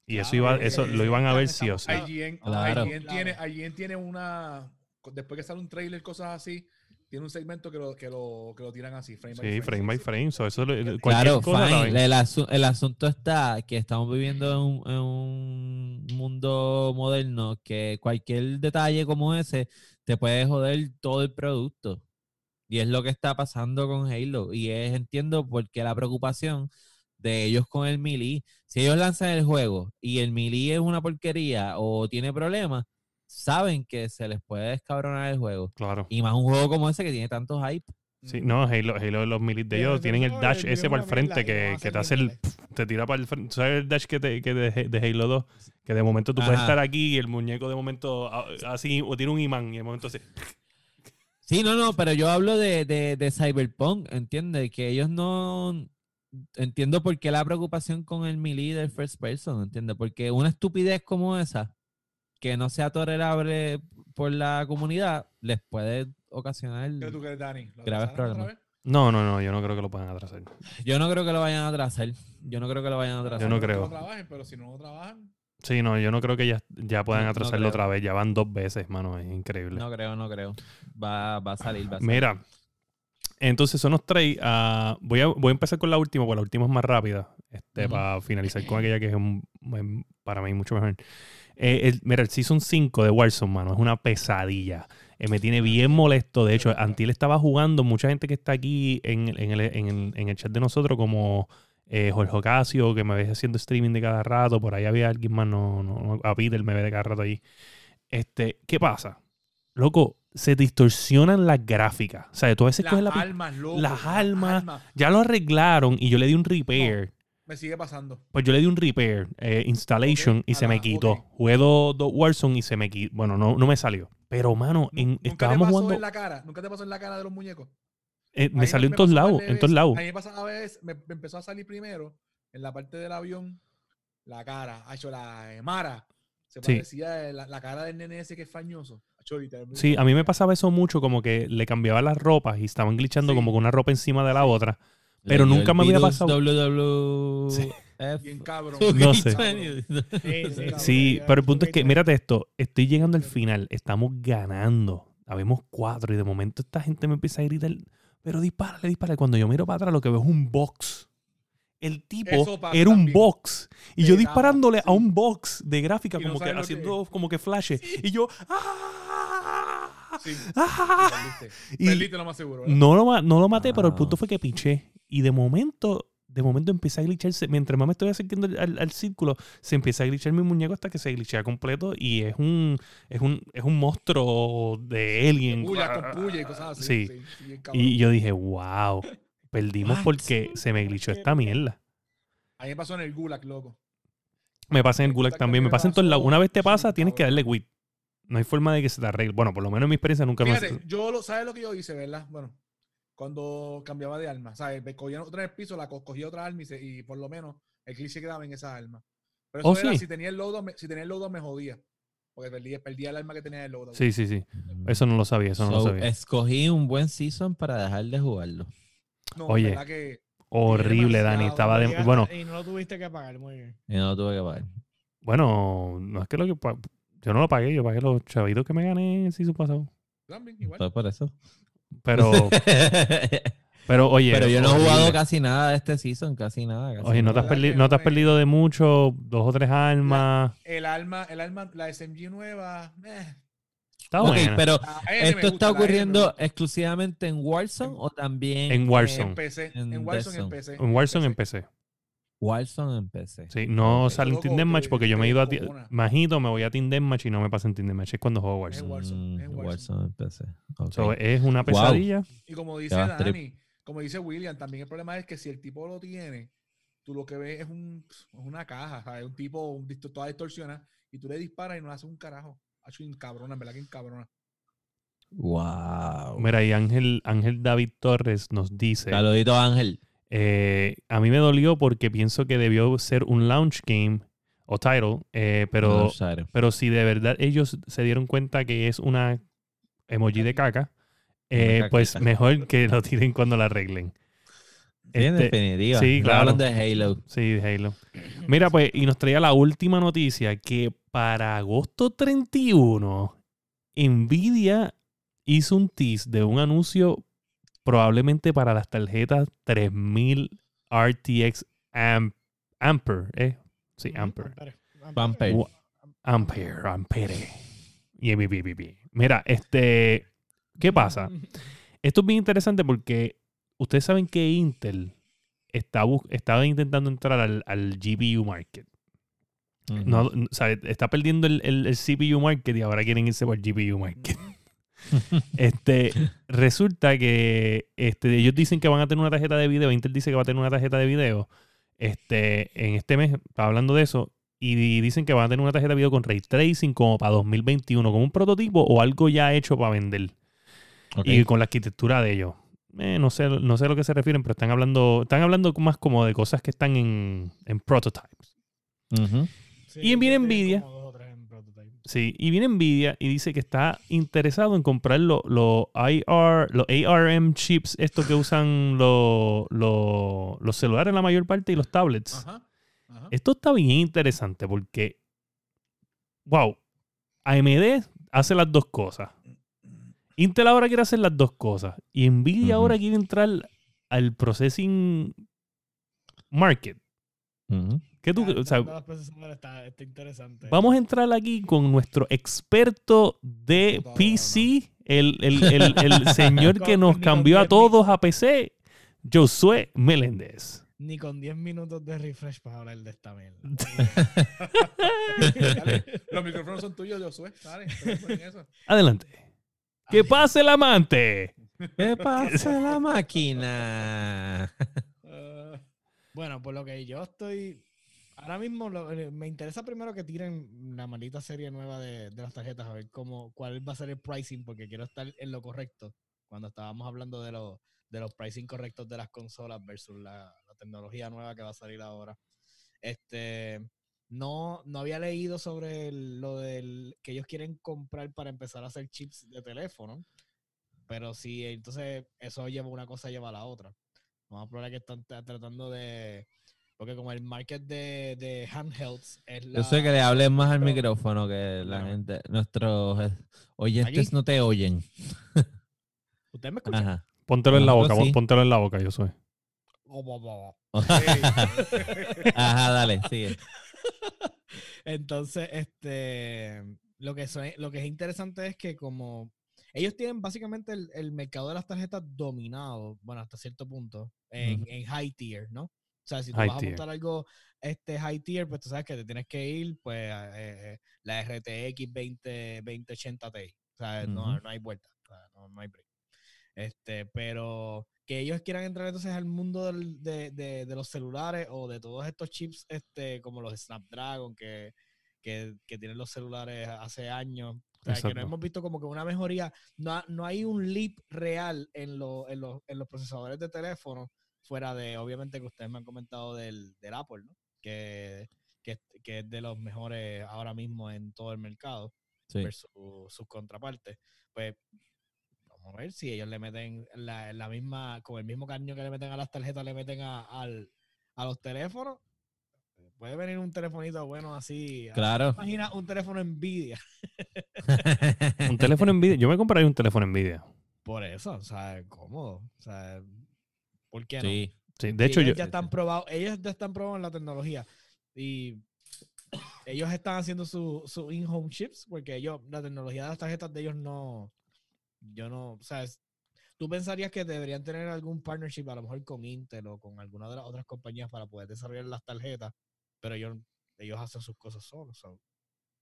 Y eso, iba, eso eh, lo iban a ver sí o sí. IGN, Claro. IGN tiene. IGN tiene una. Después que sale un trailer, cosas así, tiene un segmento que lo, que lo, que lo tiran así, frame by Sí, frame. frame by sí. frame. So, eso, lo- Claro, cosa. El, asu- el asunto está que estamos viviendo en un, en un mundo moderno que cualquier detalle como ese te puede joder todo el producto. Y es lo que está pasando con Halo. Y es, entiendo, porque la preocupación de ellos con el melee, si ellos lanzan el juego y el melee es una porquería o tiene problemas, saben que se les puede descabronar el juego. Claro. Y más un juego como ese que tiene tanto hype. Sí, no, Halo, Halo los milis de ellos tienen el dash ese para el frente que, que te hace el. te tira para el frente. ¿Tú ¿Sabes el dash que, te, que de, de Halo 2? Que de momento tú puedes Ajá. estar aquí y el muñeco de momento a- así, o tiene un imán y de momento así. Sí, no, no, pero yo hablo de, de, de Cyberpunk, ¿entiendes? Que ellos no... Entiendo por qué la preocupación con el melee del first person, ¿entiendes? Porque una estupidez como esa, que no sea tolerable por la comunidad, les puede ocasionar... ¿Qué tú crees, Dani? ¿Lo Graves problemas. vez? No, no, no, yo no creo que lo puedan atrasar. Yo no creo que lo vayan a atrasar. Yo no creo que lo vayan a atrasar. Yo no Que creo. lo trabajen, pero si no lo trabajan, Sí, no, yo no creo que ya, ya puedan No, atrasarlo otra vez. Ya van dos veces, mano. Es increíble. No creo, no creo. Va, va a salir, va a salir. Mira, entonces son los tres. ah, voy, a, voy a empezar con la última, porque la última es más rápida. Este. Para finalizar con aquella que es un- para mí mucho mejor. Eh, el- mira, el Season 5 de Warzone, mano, es una pesadilla. Eh, me tiene bien molesto. De hecho, Antil estaba jugando. Mucha gente que está aquí en, en el, en el- en el chat de nosotros, como eh, Jorge Ocasio, que me ves haciendo streaming de cada rato. Por ahí había alguien más, no, no, no, a Peter me ve de cada rato allí. Este, ¿Qué pasa? Loco, se distorsionan las gráficas. O sea, tú a veces las la almas, loco. las almas. Ya lo arreglaron y yo le di un repair. Me sigue pasando. Pues yo le di un repair, eh, installation, y se la- me quitó. ok. Jugué dos dos Warzone y se me quitó. Bueno, no, no me salió. Pero, mano, en- Nu- ¿Nunca estábamos te pasó jugando. en la cara? ¿Nunca te pasó en la cara de los muñecos? Eh, me salió en todos lados, en todos lados. A mí me pasó a veces, me, me empezó a salir primero en la parte del avión la cara. Ha hecho la de Mara. Se Sí. parecía la, la cara del nene ese que es fañoso. Sí, a mí me pasaba eso mucho, como que le cambiaba las ropas y estaban glitchando Sí. como con una ropa encima de la otra. pero Le nunca me había pasado- WWF. Bien cabrón. No sé. Sí, sí, Sí, Sí, ya, pero el punto es que, mírate esto, estoy llegando al final, estamos ganando. habemos cuatro y de momento esta gente me empieza a gritar, pero dispárale, dispárale. Cuando yo miro para atrás lo que veo es un box. El tipo era un también. box. Y De yo nada, disparándole a un box de gráfica, no como que haciendo como que flashes. Y yo, ¡ah! Sí. ¡ah! Perdiste. Y- Perdiste lo más seguro. ¿verdad? no lo, no lo maté, pero el Wow. punto fue que piché. Y de momento, de momento empecé a glitcharse. Mientras más me estoy acercando al, círculo, se empieza a glitchar mi muñeco hasta que se glitchea completo. Y es un, es un, es un monstruo de alien. Puya con puya y cosas así. Sí. Sí. Y yo dije, wow, perdimos What? porque se me glitchó esta mierda. A mí me pasó en el Gulag, loco. Me pasa en el Gulag también, me pasa en todos lados. Una vez te pasa, tienes que darle quit. No hay forma de que se te arregle. Bueno, por lo menos en mi experiencia nunca me Fíjate, yo lo, ¿sabes lo que yo hice, verdad? Bueno, cuando cambiaba de arma, ¿sabes? Me cogía otra en el piso, la co- cogía otra arma y, se- y por lo menos el clic se quedaba en esa arma. Pero eso Oh, era sí. si tenía el loadout, me- si tenía el loadout me jodía. Porque perdía, perdía el arma que tenía el loadout. Sí, sí, sí. Eso no lo sabía, eso no lo sabía. Escogí un buen season para dejar de jugarlo. No, Oye. verdad que Horrible, Dani. Estaba de... Y- Bueno, Y no lo tuviste que pagar, muy bien. Y no lo tuve que pagar. bueno, no es que lo que... Yo no lo pagué, yo pagué los chavitos que me gané en su pasado. también igual. Por eso. Pero, pero oye... Pero yo no he jugado casi nada de este season, casi nada. casi Oye, no te, has ¿Verdad perdi- no te has perdido de mucho, dos o tres armas. El arma, el arma, la SMG nueva. eh. Está Ok, buena. pero ¿esto está ocurriendo exclusivamente en Warzone o también En Warzone. En PC. en En Warzone en. PC. En Warzone en PC. Warzone en PC? Sí, no Ok. sale en Team Deathmatch porque yo me he ido a ti- cojona. Majito, me voy a Team Deathmatch y no me pasa en Team Deathmatch. Es cuando juego Warzone. Warzone, Mm, en Warzone. En PC. So, es una pesadilla. Y como dice Trip. Dani, como dice William, también el problema es que si el tipo lo tiene, tú lo que ves es, un, es una caja, ¿sabes? Un tipo un, disto- toda distorsiona y tú le disparas y no le haces un carajo. Ha hecho un cabrona, en verdad que un cabrona. Wow. Mira, y Ángel, Ángel David Torres nos dice: Saludito Ángel. Eh, A mí me dolió porque pienso que debió ser un launch game o title, eh, pero, No, pero si de verdad ellos se dieron cuenta que es una emoji de caca, eh, pues mejor que lo tiren cuando la arreglen. Sí, en Este, definitiva. sí, claro. hablando de Halo. Sí, de Halo. Mira, pues, y nos traía la última noticia que para agosto 31, Nvidia hizo un tease de un anuncio probablemente para las tarjetas 3000 RTX Am- Ampere, ¿eh? Sí, Ampere. Ampere. Ampere. Ampere. Mira, este, ¿qué pasa? Esto es bien interesante porque ustedes saben que Intel está estaba intentando entrar al, al GPU market. No, no, o sea, está perdiendo el, el- el CPU market y ahora quieren irse por el GPU market. Este, resulta que este, ellos dicen que van a tener una tarjeta de video, Intel dice que va a tener una tarjeta de video este, en este mes, estaba hablando de eso, y dicen que van a tener una tarjeta de video con ray tracing como para 2021, como un prototipo o algo ya hecho para vender y con la arquitectura de ellos. Eh, no, sé, no sé a lo que se refieren, pero están hablando, están hablando más como de cosas que están en, en prototypes. Sí, Y viene Nvidia. como dos o tres en prototype. Sí, y viene Nvidia y dice que está interesado en comprar los los IR, los ARM chips, estos que usan los los- los celulares la mayor parte y los tablets. Ajá. Ajá. Esto está bien interesante porque, wow, AMD hace las dos cosas. Intel ahora quiere hacer las dos cosas. Y Nvidia ahora quiere entrar al processing market. Ujú. ¿Qué tú, Ah, o sea, hablando de los procesadores, está, está interesante. Vamos a entrar aquí con nuestro experto de No, no, PC, El, el- el- el señor que nos cambió a 10 todos a PC, Josué Meléndez. Ni con 10 minutos de refresh para hablar de esta mierda. Los micrófonos son tuyos, Josué. Dale, eso. Adelante. ¡Que pase el amante! ¿Qué pasa la máquina? Bueno, por lo que yo estoy. Ahora mismo lo- eh, me interesa primero que tiren la maldita serie nueva de, de las tarjetas, a ver cómo, cuál va a ser el pricing, porque quiero estar en lo correcto. Cuando estábamos hablando de, los de los pricing correctos de las consolas versus la, tecnología nueva que va a salir ahora. Este. No, no había leído sobre lo del que ellos quieren comprar para empezar a hacer chips de teléfono. Pero sí, entonces eso lleva una cosa, lleva a la otra. Vamos a probar que están tra- tratando de. Porque como el market de, de handhelds es la... Yo sé que le hables más al Pero- micrófono que la gente, nuestros eh, oyentes Aquí. no te oyen. ¿Ustedes me escuchan? Ajá. Póntelo en la boca, sí. póntelo en la boca, yo soy. Oh. Ajá, dale, sigue. Entonces, este, lo que, son- lo que es interesante es que como ellos tienen básicamente el, el mercado de las tarjetas dominado, bueno, hasta cierto punto, en, en high tier, ¿no? O sea, si tú High vas a montar algo este, high tier, pues tú sabes que te tienes que ir, pues, eh, eh, la RTX 20, 2080 Ti. O sea, no, no hay vuelta, o sea, no, no hay break. Este, pero que ellos quieran entrar entonces al mundo del- de, de- de los celulares o de todos estos chips, este, como los Snapdragon, que, que, que tienen los celulares hace años. O sea, que no hemos visto como que una mejoría. No, no hay un leap real en, lo- en, los- en los procesadores de teléfono, fuera de, obviamente, que ustedes me han comentado del, del Apple, ¿no? Que, que, que es de los mejores ahora mismo en todo el mercado Sí. versus sus contrapartes. Pues vamos a ver si ellos le meten la, la misma, con el mismo cariño que le meten a las tarjetas, le meten a, al- a los teléfonos. Puede venir un telefonito bueno así. Claro. Imagina un teléfono Nvidia. Un teléfono Nvidia. Yo me compraría un teléfono Nvidia. Por eso, o sea, cómodo. O sea, ¿por qué no? Sí. Sí, de hecho, ellos yo, ya están probados, ellos ya están probados en la tecnología. Y ellos están haciendo su, su in-home chips, porque ellos, la tecnología de las tarjetas de ellos no, yo no, o sea, es- tú pensarías que deberían tener algún partnership a lo mejor con Intel o con alguna de las otras compañías para poder desarrollar las tarjetas, pero ellos, ellos hacen sus cosas solos. so,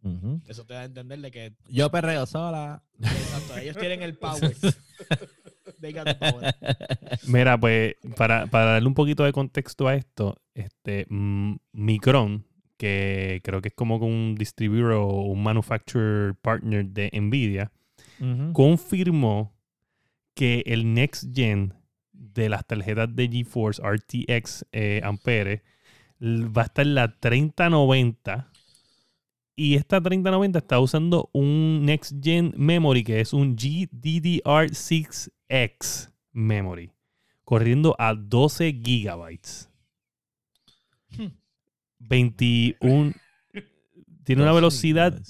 Ujú. Eso te da a entender de que Yo perreo sola. exacto, ellos tienen el power. They got the power. Mira, pues para, para darle un poquito de contexto a esto, este mm, Micron, que creo que es como un distribuidor o un manufacturer partner de Nvidia, confirmó que el next gen de las tarjetas de GeForce RTX eh, Ampere va a estar la 3090 y esta 3090 está usando un next gen memory que es un GDDR6X memory corriendo a 12 gigabytes. 21 tiene una velocidad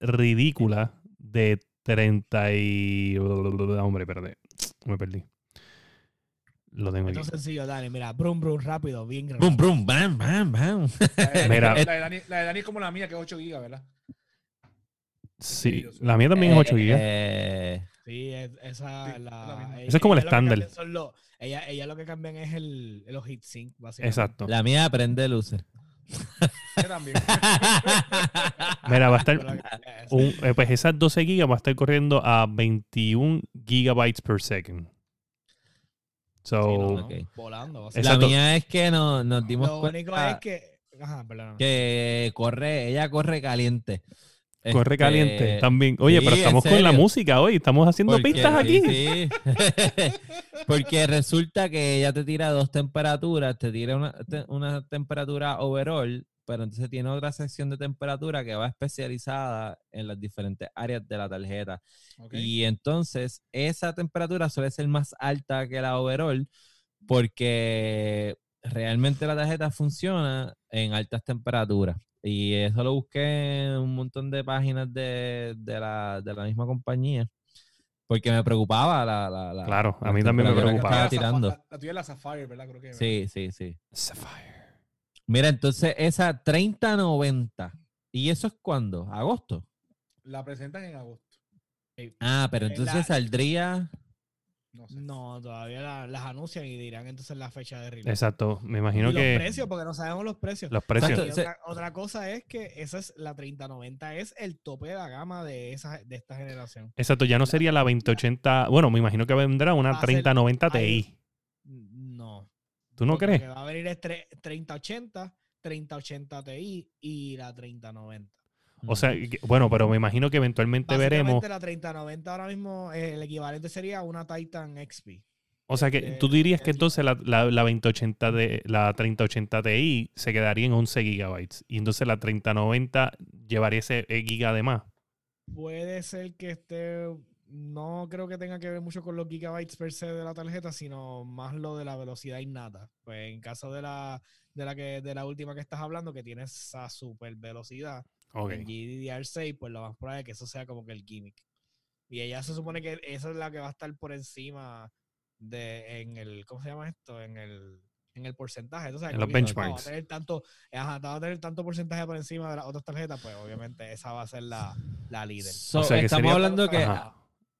ridícula de 30 y... Hombre, perdí. Me perdí. Lo tengo aquí. Esto es sencillo, Dani. Mira, brum, brum, rápido, bien rápido. Brum, brum, bam, bam, bam. La de, Mira. la de Dani, la de Dani es como la mía, que es 8 gigas, ¿verdad? Sí, la mía también es 8 gigas. Eh, Sí, es- esa Sí, la, es la misma. ella- Eso es como el estándar. ella, ella lo que cambian es el, los heatsink, básicamente. Exacto. la mía aprende luces. Yo también. Mira, va a estar... un- eh, pues esas 12 gigas va a estar corriendo a 21 gigabytes per second. So, Sí, no, volando. La mía es que no, nos dimos Lo único es que... Ajá, que corre, ella corre caliente. Corre Este, caliente también. Oye, sí, pero estamos con la música hoy. Estamos haciendo porque- pistas aquí. sí, sí. porque resulta que ella te tira dos temperaturas, te tira una, te- una temperatura overall, pero entonces tiene otra sección de temperatura que va especializada en las diferentes áreas de la tarjeta. Y entonces esa temperatura suele ser más alta que la overall porque realmente la tarjeta funciona en altas temperaturas. Y eso lo busqué en un montón de páginas de, de la, de la misma compañía. Porque me preocupaba la... la, la- Claro, a la mí también me preocupaba. estaba tirando. La, la tuya es la Sapphire, ¿verdad? Creo que. Sí, sí, sí. Sapphire. Mira, entonces esa 3090. ¿Y eso es cuándo? ¿Agosto? La presentan en agosto. Ah, pero entonces la- saldría... No sé. No, todavía la- las anuncian y dirán entonces la fecha de release. Exacto. Me Y imagino los que precios, porque no sabemos los precios. los precios. Exacto. Se- otra, otra cosa es que esa es la 3090 es el tope de la gama de esa de esta generación. Exacto, ya no sería la 2080. Bueno, me imagino que vendrá una Va a ser- 3090 Ay, Ti. No. ¿Tú no crees? Que va a venir es tre- 3080, 3080 Ti y la 3090. O sea, que- bueno, pero me imagino que eventualmente veremos. La 3090 ahora mismo eh, el equivalente sería una Titan XP. O sea, que eh, tú dirías que entonces la, la, la 2080 de la 3080 Ti se quedaría en 11 gigabytes y entonces la 3090 llevaría ese giga de más. Puede ser que esté no creo que tenga que ver mucho con los gigabytes per se de la tarjeta, sino más lo de la velocidad innata. Pues en caso de la, de la que, de la última que estás hablando, que tiene esa super velocidad, Ok. en GDDR6, pues lo más probable es que eso sea como que el gimmick. Y ella se supone que esa es la que va a estar por encima de en el, ¿cómo se llama esto? En el, en el porcentaje. Entonces, En los benchmarks. Va a tener tanto, ajá, va a tener tanto porcentaje por encima de las otras tarjetas, pues obviamente esa va a ser la, la líder. So, O sea, que estamos sería- hablando que Ajá.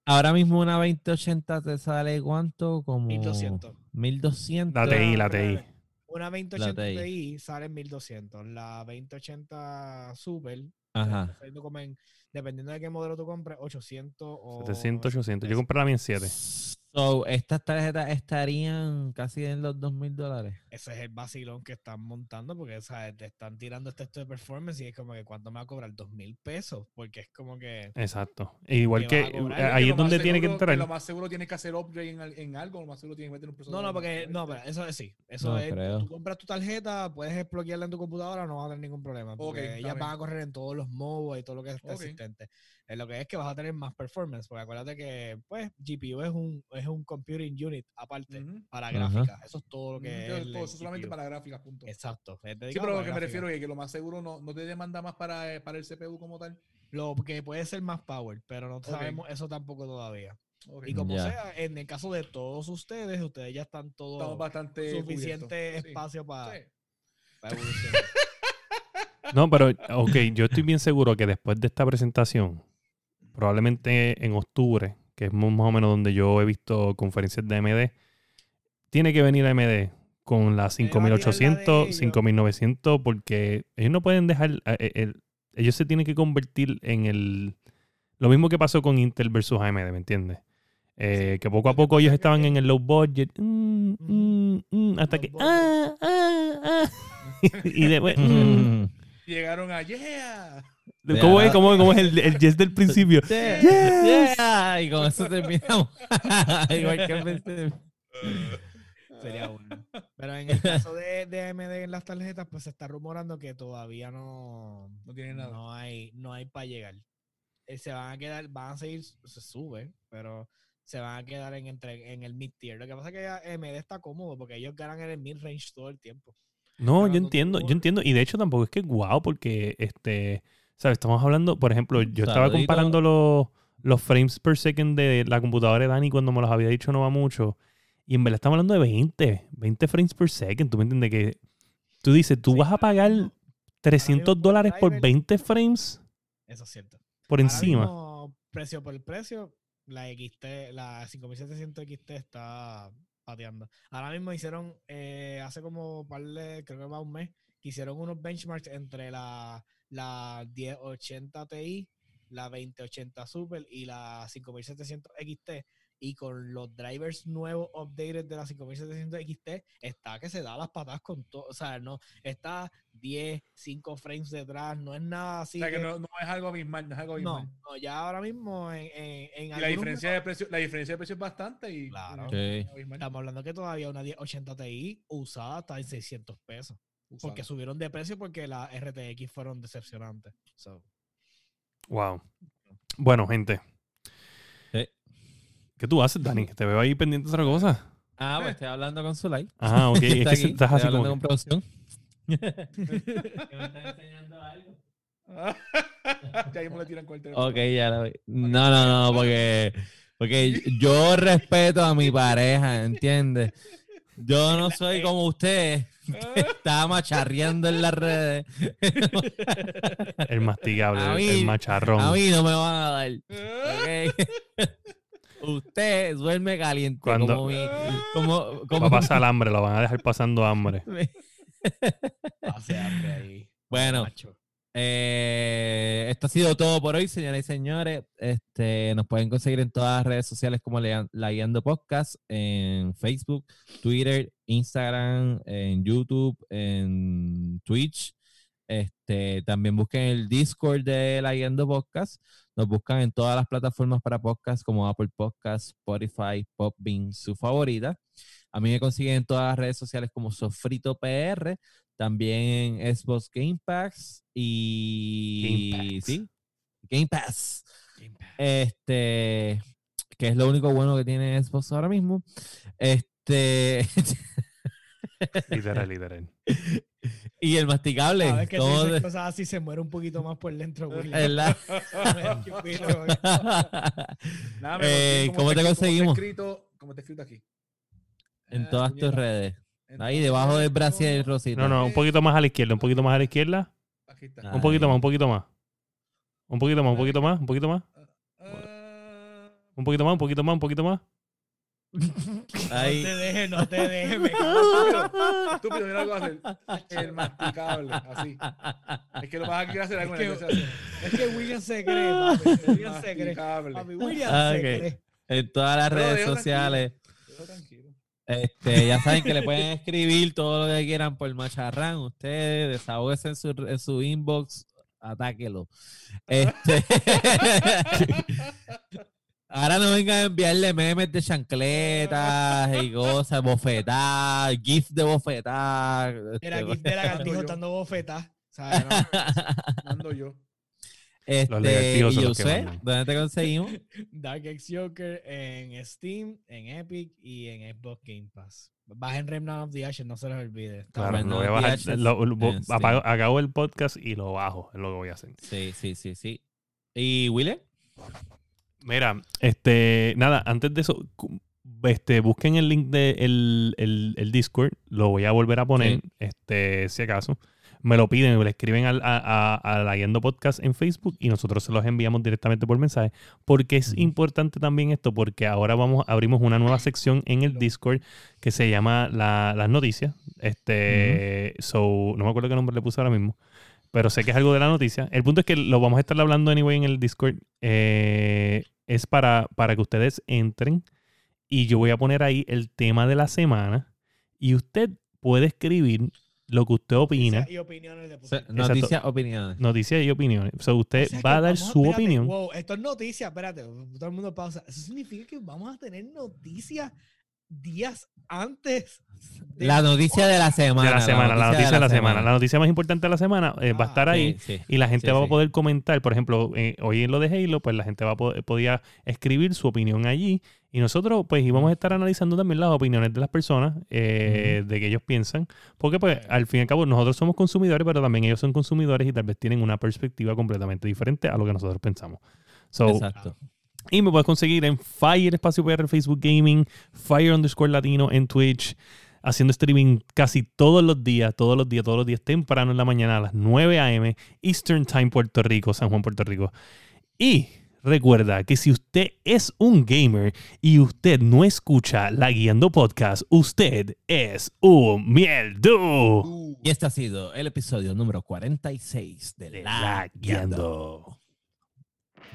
ahora mismo una 2080 te sale cuánto? Como 1200. 1200. La TI, la TI. Una 2080 TI. Ti sale en 1200. La 2080 Super, Ajá. como en- dependiendo de qué modelo tú compres, 800 o 700, 800. Yo compré la mía en 7. So, estas tarjetas estarían casi en los 2000 dólares. Ese es el vacilón que están montando porque ¿sabes? te están tirando este texto de performance y es como que cuánto me va a cobrar dos mil pesos porque es como que Exacto. E igual Que ahí es donde tiene que entrar. Lo más seguro tienes que hacer upgrade en, al- en algo, lo más seguro tienes que meter un no procesador no más porque no pero eso es sí eso No es creo. tú compras tu tarjeta puedes explotarla en tu computadora no vas a tener ningún problema porque está ellas van a correr en todos los modos y todo lo que está existente Eh, lo que es que vas a tener más performance porque acuérdate que pues GPU es un es un computing unit aparte para gráficas eso es todo lo que es eso solamente para gráficas, punto. exacto es Sí, pero lo que me refiero es que lo más seguro no, no te demanda más para, eh, para el CPU como tal. Lo que puede ser más power, pero no sabemos eso tampoco todavía. Y como sea, en el caso de todos ustedes, ustedes ya están Estamos todos bastante suficiente cubiertos. Sí, espacio para sí. evolucionar. No, pero, ok, yo estoy bien seguro que después de esta presentación, probablemente en octubre, que es más o menos donde yo he visto conferencias de AMD, tiene que venir AMD con la va a tirar la de 5800, ellos. 5900, porque ellos no pueden dejar, eh, eh, el- ellos se tienen que convertir en el, lo mismo que pasó con Intel versus AMD, ¿me entiendes? Eh, Sí, que poco a poco ellos es estaban en el low budget, mm, mm, mm, hasta Low que, ah, ah, ah. y después, mm. Llegaron a yeah. ¿Cómo es, cómo es, cómo es el, el yes del principio? Yeah, Yes. yeah, Y con eso terminamos. Igual que. Sería bueno. Pero en el caso de, de AMD en las tarjetas, pues se está rumorando que todavía no, No tiene nada. no hay, no hay para llegar. Eh, se van a quedar, van a seguir, se sube, pero se van a quedar en, entre, en el mid tier. Lo que pasa es que AMD está cómodo porque ellos ganan en el mid range todo el tiempo. No, yo entiendo, yo entiendo. Y de hecho tampoco es que guau, porque este, ¿sabes? Estamos hablando, por ejemplo, yo estaba comparando los, los frames per second de la computadora de Dani cuando me los había dicho no va mucho. Y en verdad estamos hablando de 20, 20 frames per second. ¿Tú me entiendes? Que tú dices, tú Sí, vas a pagar mismo- 300 por dólares por driver- 20 frames Eso es cierto. por Ahora encima. mismo, precio por precio, la XT, la 5700 XT está pateando. Ahora mismo hicieron, eh, hace como par de- creo que va un mes, hicieron unos benchmarks entre la, la 1080 Ti, la 2080 Super y la 5700 XT. Y con los drivers nuevos updated de la 5700 XT, está que se da las patas con todo. O sea, no, está 10, 5 frames detrás, no es nada así. o sea que que- no, no es algo abismal, no es algo no, abismal. no, ya ahora mismo en, en, en Y la diferencia de precio, la diferencia de precio es bastante y Claro. Estamos hablando que todavía una 1080 Ti usada está en 600 pesos. Usada. Porque subieron de precio porque las RTX fueron decepcionantes. So, Wow. Bueno, gente. ¿Qué tú haces, Dani? Te veo ahí pendiente de otra cosa. Ah, pues estoy hablando con Zulay. Ah, ok. es Está que aquí, estás así como. hablando que- con producción. ¿Que me estás enseñando algo? ya mismo le tiran con el teléfono. Ok, ya lo vi. No, no, no, porque, porque yo respeto a mi pareja, ¿entiendes? Yo no soy como usted, que está macharreando en las redes. El masticable, A el- mí- el macharrón. A mí no me van a dar. ¿ok? Usted duerme caliente Cuando- como mi... Como, como Va a pasar hambre, lo van a dejar pasando hambre. hace hambre ahí. Bueno. Eh, esto ha sido todo por hoy, señoras y señores. Este, nos pueden conseguir en todas las redes sociales como La La Guiando Podcast, en Facebook, Twitter, Instagram, en YouTube, en Twitch. Este, también busquen el Discord de La Guiando Podcast. Nos buscan en todas las plataformas para podcast como Apple Podcast, Spotify, Popbean, su favorita. A mí me consiguen en todas las redes sociales como Sofrito PR. También en Xbox Game Pass y Game Pass. sí, Game Pass. Este que es lo único bueno que tiene Xbox ahora mismo. Este. Literal, literal. y el masticable. A ver que si todo dices de- cosas así se muere un poquito más por dentro, Willy. ¿verdad? Nada, Eh, como ¿Cómo te escrito- conseguimos? Como está escrito, aquí. en Ah, todas tus redes. Ahí debajo del brasier ¿cómo? rosita. No, no, un poquito más a la izquierda, un poquito más a la izquierda. Aquí está. Un poquito más, un poquito más. Un poquito más, un poquito más, un poquito más. Ah, Un poquito más, un poquito más, un poquito más. Ahí. No te dejes, no te dejes. Estúpido, mira lo que va a hacer. El masticable, así. Es que lo vas a querer hacer algo Es que-. Es que William se cree, papi. William se cree. Papi, William Ah, se cree. En todas las Pero redes sociales. Tranquilo. Este, ya saben que le pueden escribir todo lo que quieran por Macharrán. Ustedes desahóguense en su, en su inbox, atáquelo. Este, ahora no vengan a enviarle memes de chancletas y cosas, bofetadas, gif de bofetadas. Era este, GIF de lagartijo yo. dando bofetas. ¿sabes? No, Mando yo. este, y yo sé. ¿dónde te conseguimos? Dark X Joker en Steam, en Epic y en Xbox Game Pass. Bajen Remnant of the Ashes, no se les olvide. Claro, lo voy a bajar. Lo- lo- acabo el podcast y lo bajo. Es lo que voy a hacer. Sí, sí, sí, sí. ¿Y Willy? Mira, este, nada, antes de eso, este, busquen el link de el, el- el Discord, lo voy a volver a poner, Sí. este, si acaso. Me lo piden, me lo escriben al- a, a, a la Guiando Podcast en Facebook y nosotros se los enviamos directamente por mensaje. Porque es importante también esto, porque ahora vamos, abrimos una nueva sección en el Discord que se llama la- las noticias. Este, so, no me acuerdo qué nombre le puse ahora mismo pero sé que es algo de la noticia. El punto es que lo vamos a estar hablando anyway en el Discord. Eh, es para, para que ustedes entren y yo voy a poner ahí el tema de la semana y usted puede escribir lo que usted opina, Y opiniones de O sea. Noticias, opiniones. noticias y opiniones. So, usted O sea que va a dar su espérate, opinión. Wow, esto es noticia, espérate, todo el mundo pausa. Eso significa que vamos a tener noticias días antes. La noticia de la semana. de la semana, la noticia de la semana. La noticia más importante de la semana eh, va a Ah, estar ahí. Sí, sí. Y la gente Sí, va sí. a poder comentar, por ejemplo, eh, hoy en lo de Halo, pues la gente va a poder, podía escribir su opinión allí y nosotros pues íbamos a estar analizando también las opiniones de las personas, eh, de que ellos piensan, porque pues al fin y al cabo nosotros somos consumidores, pero también ellos son consumidores y tal vez tienen una perspectiva completamente diferente a lo que nosotros pensamos. So, Exacto. Y me puedes conseguir en Fire Espacio PR en Facebook Gaming, Fire underscore Latino en Twitch, haciendo streaming casi todos los días, todos los días, todos los días temprano en la mañana a las 9 a.m. Eastern Time Puerto Rico, San Juan, Puerto Rico. Y recuerda que si usted es un gamer y usted no escucha la Guiando Podcast, usted es un mierdu. Uh, Y este ha sido el episodio número 46 de La, La Guiando. Guiando.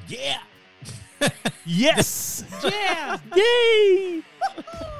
Yeah. Yes. Yeah. Yay.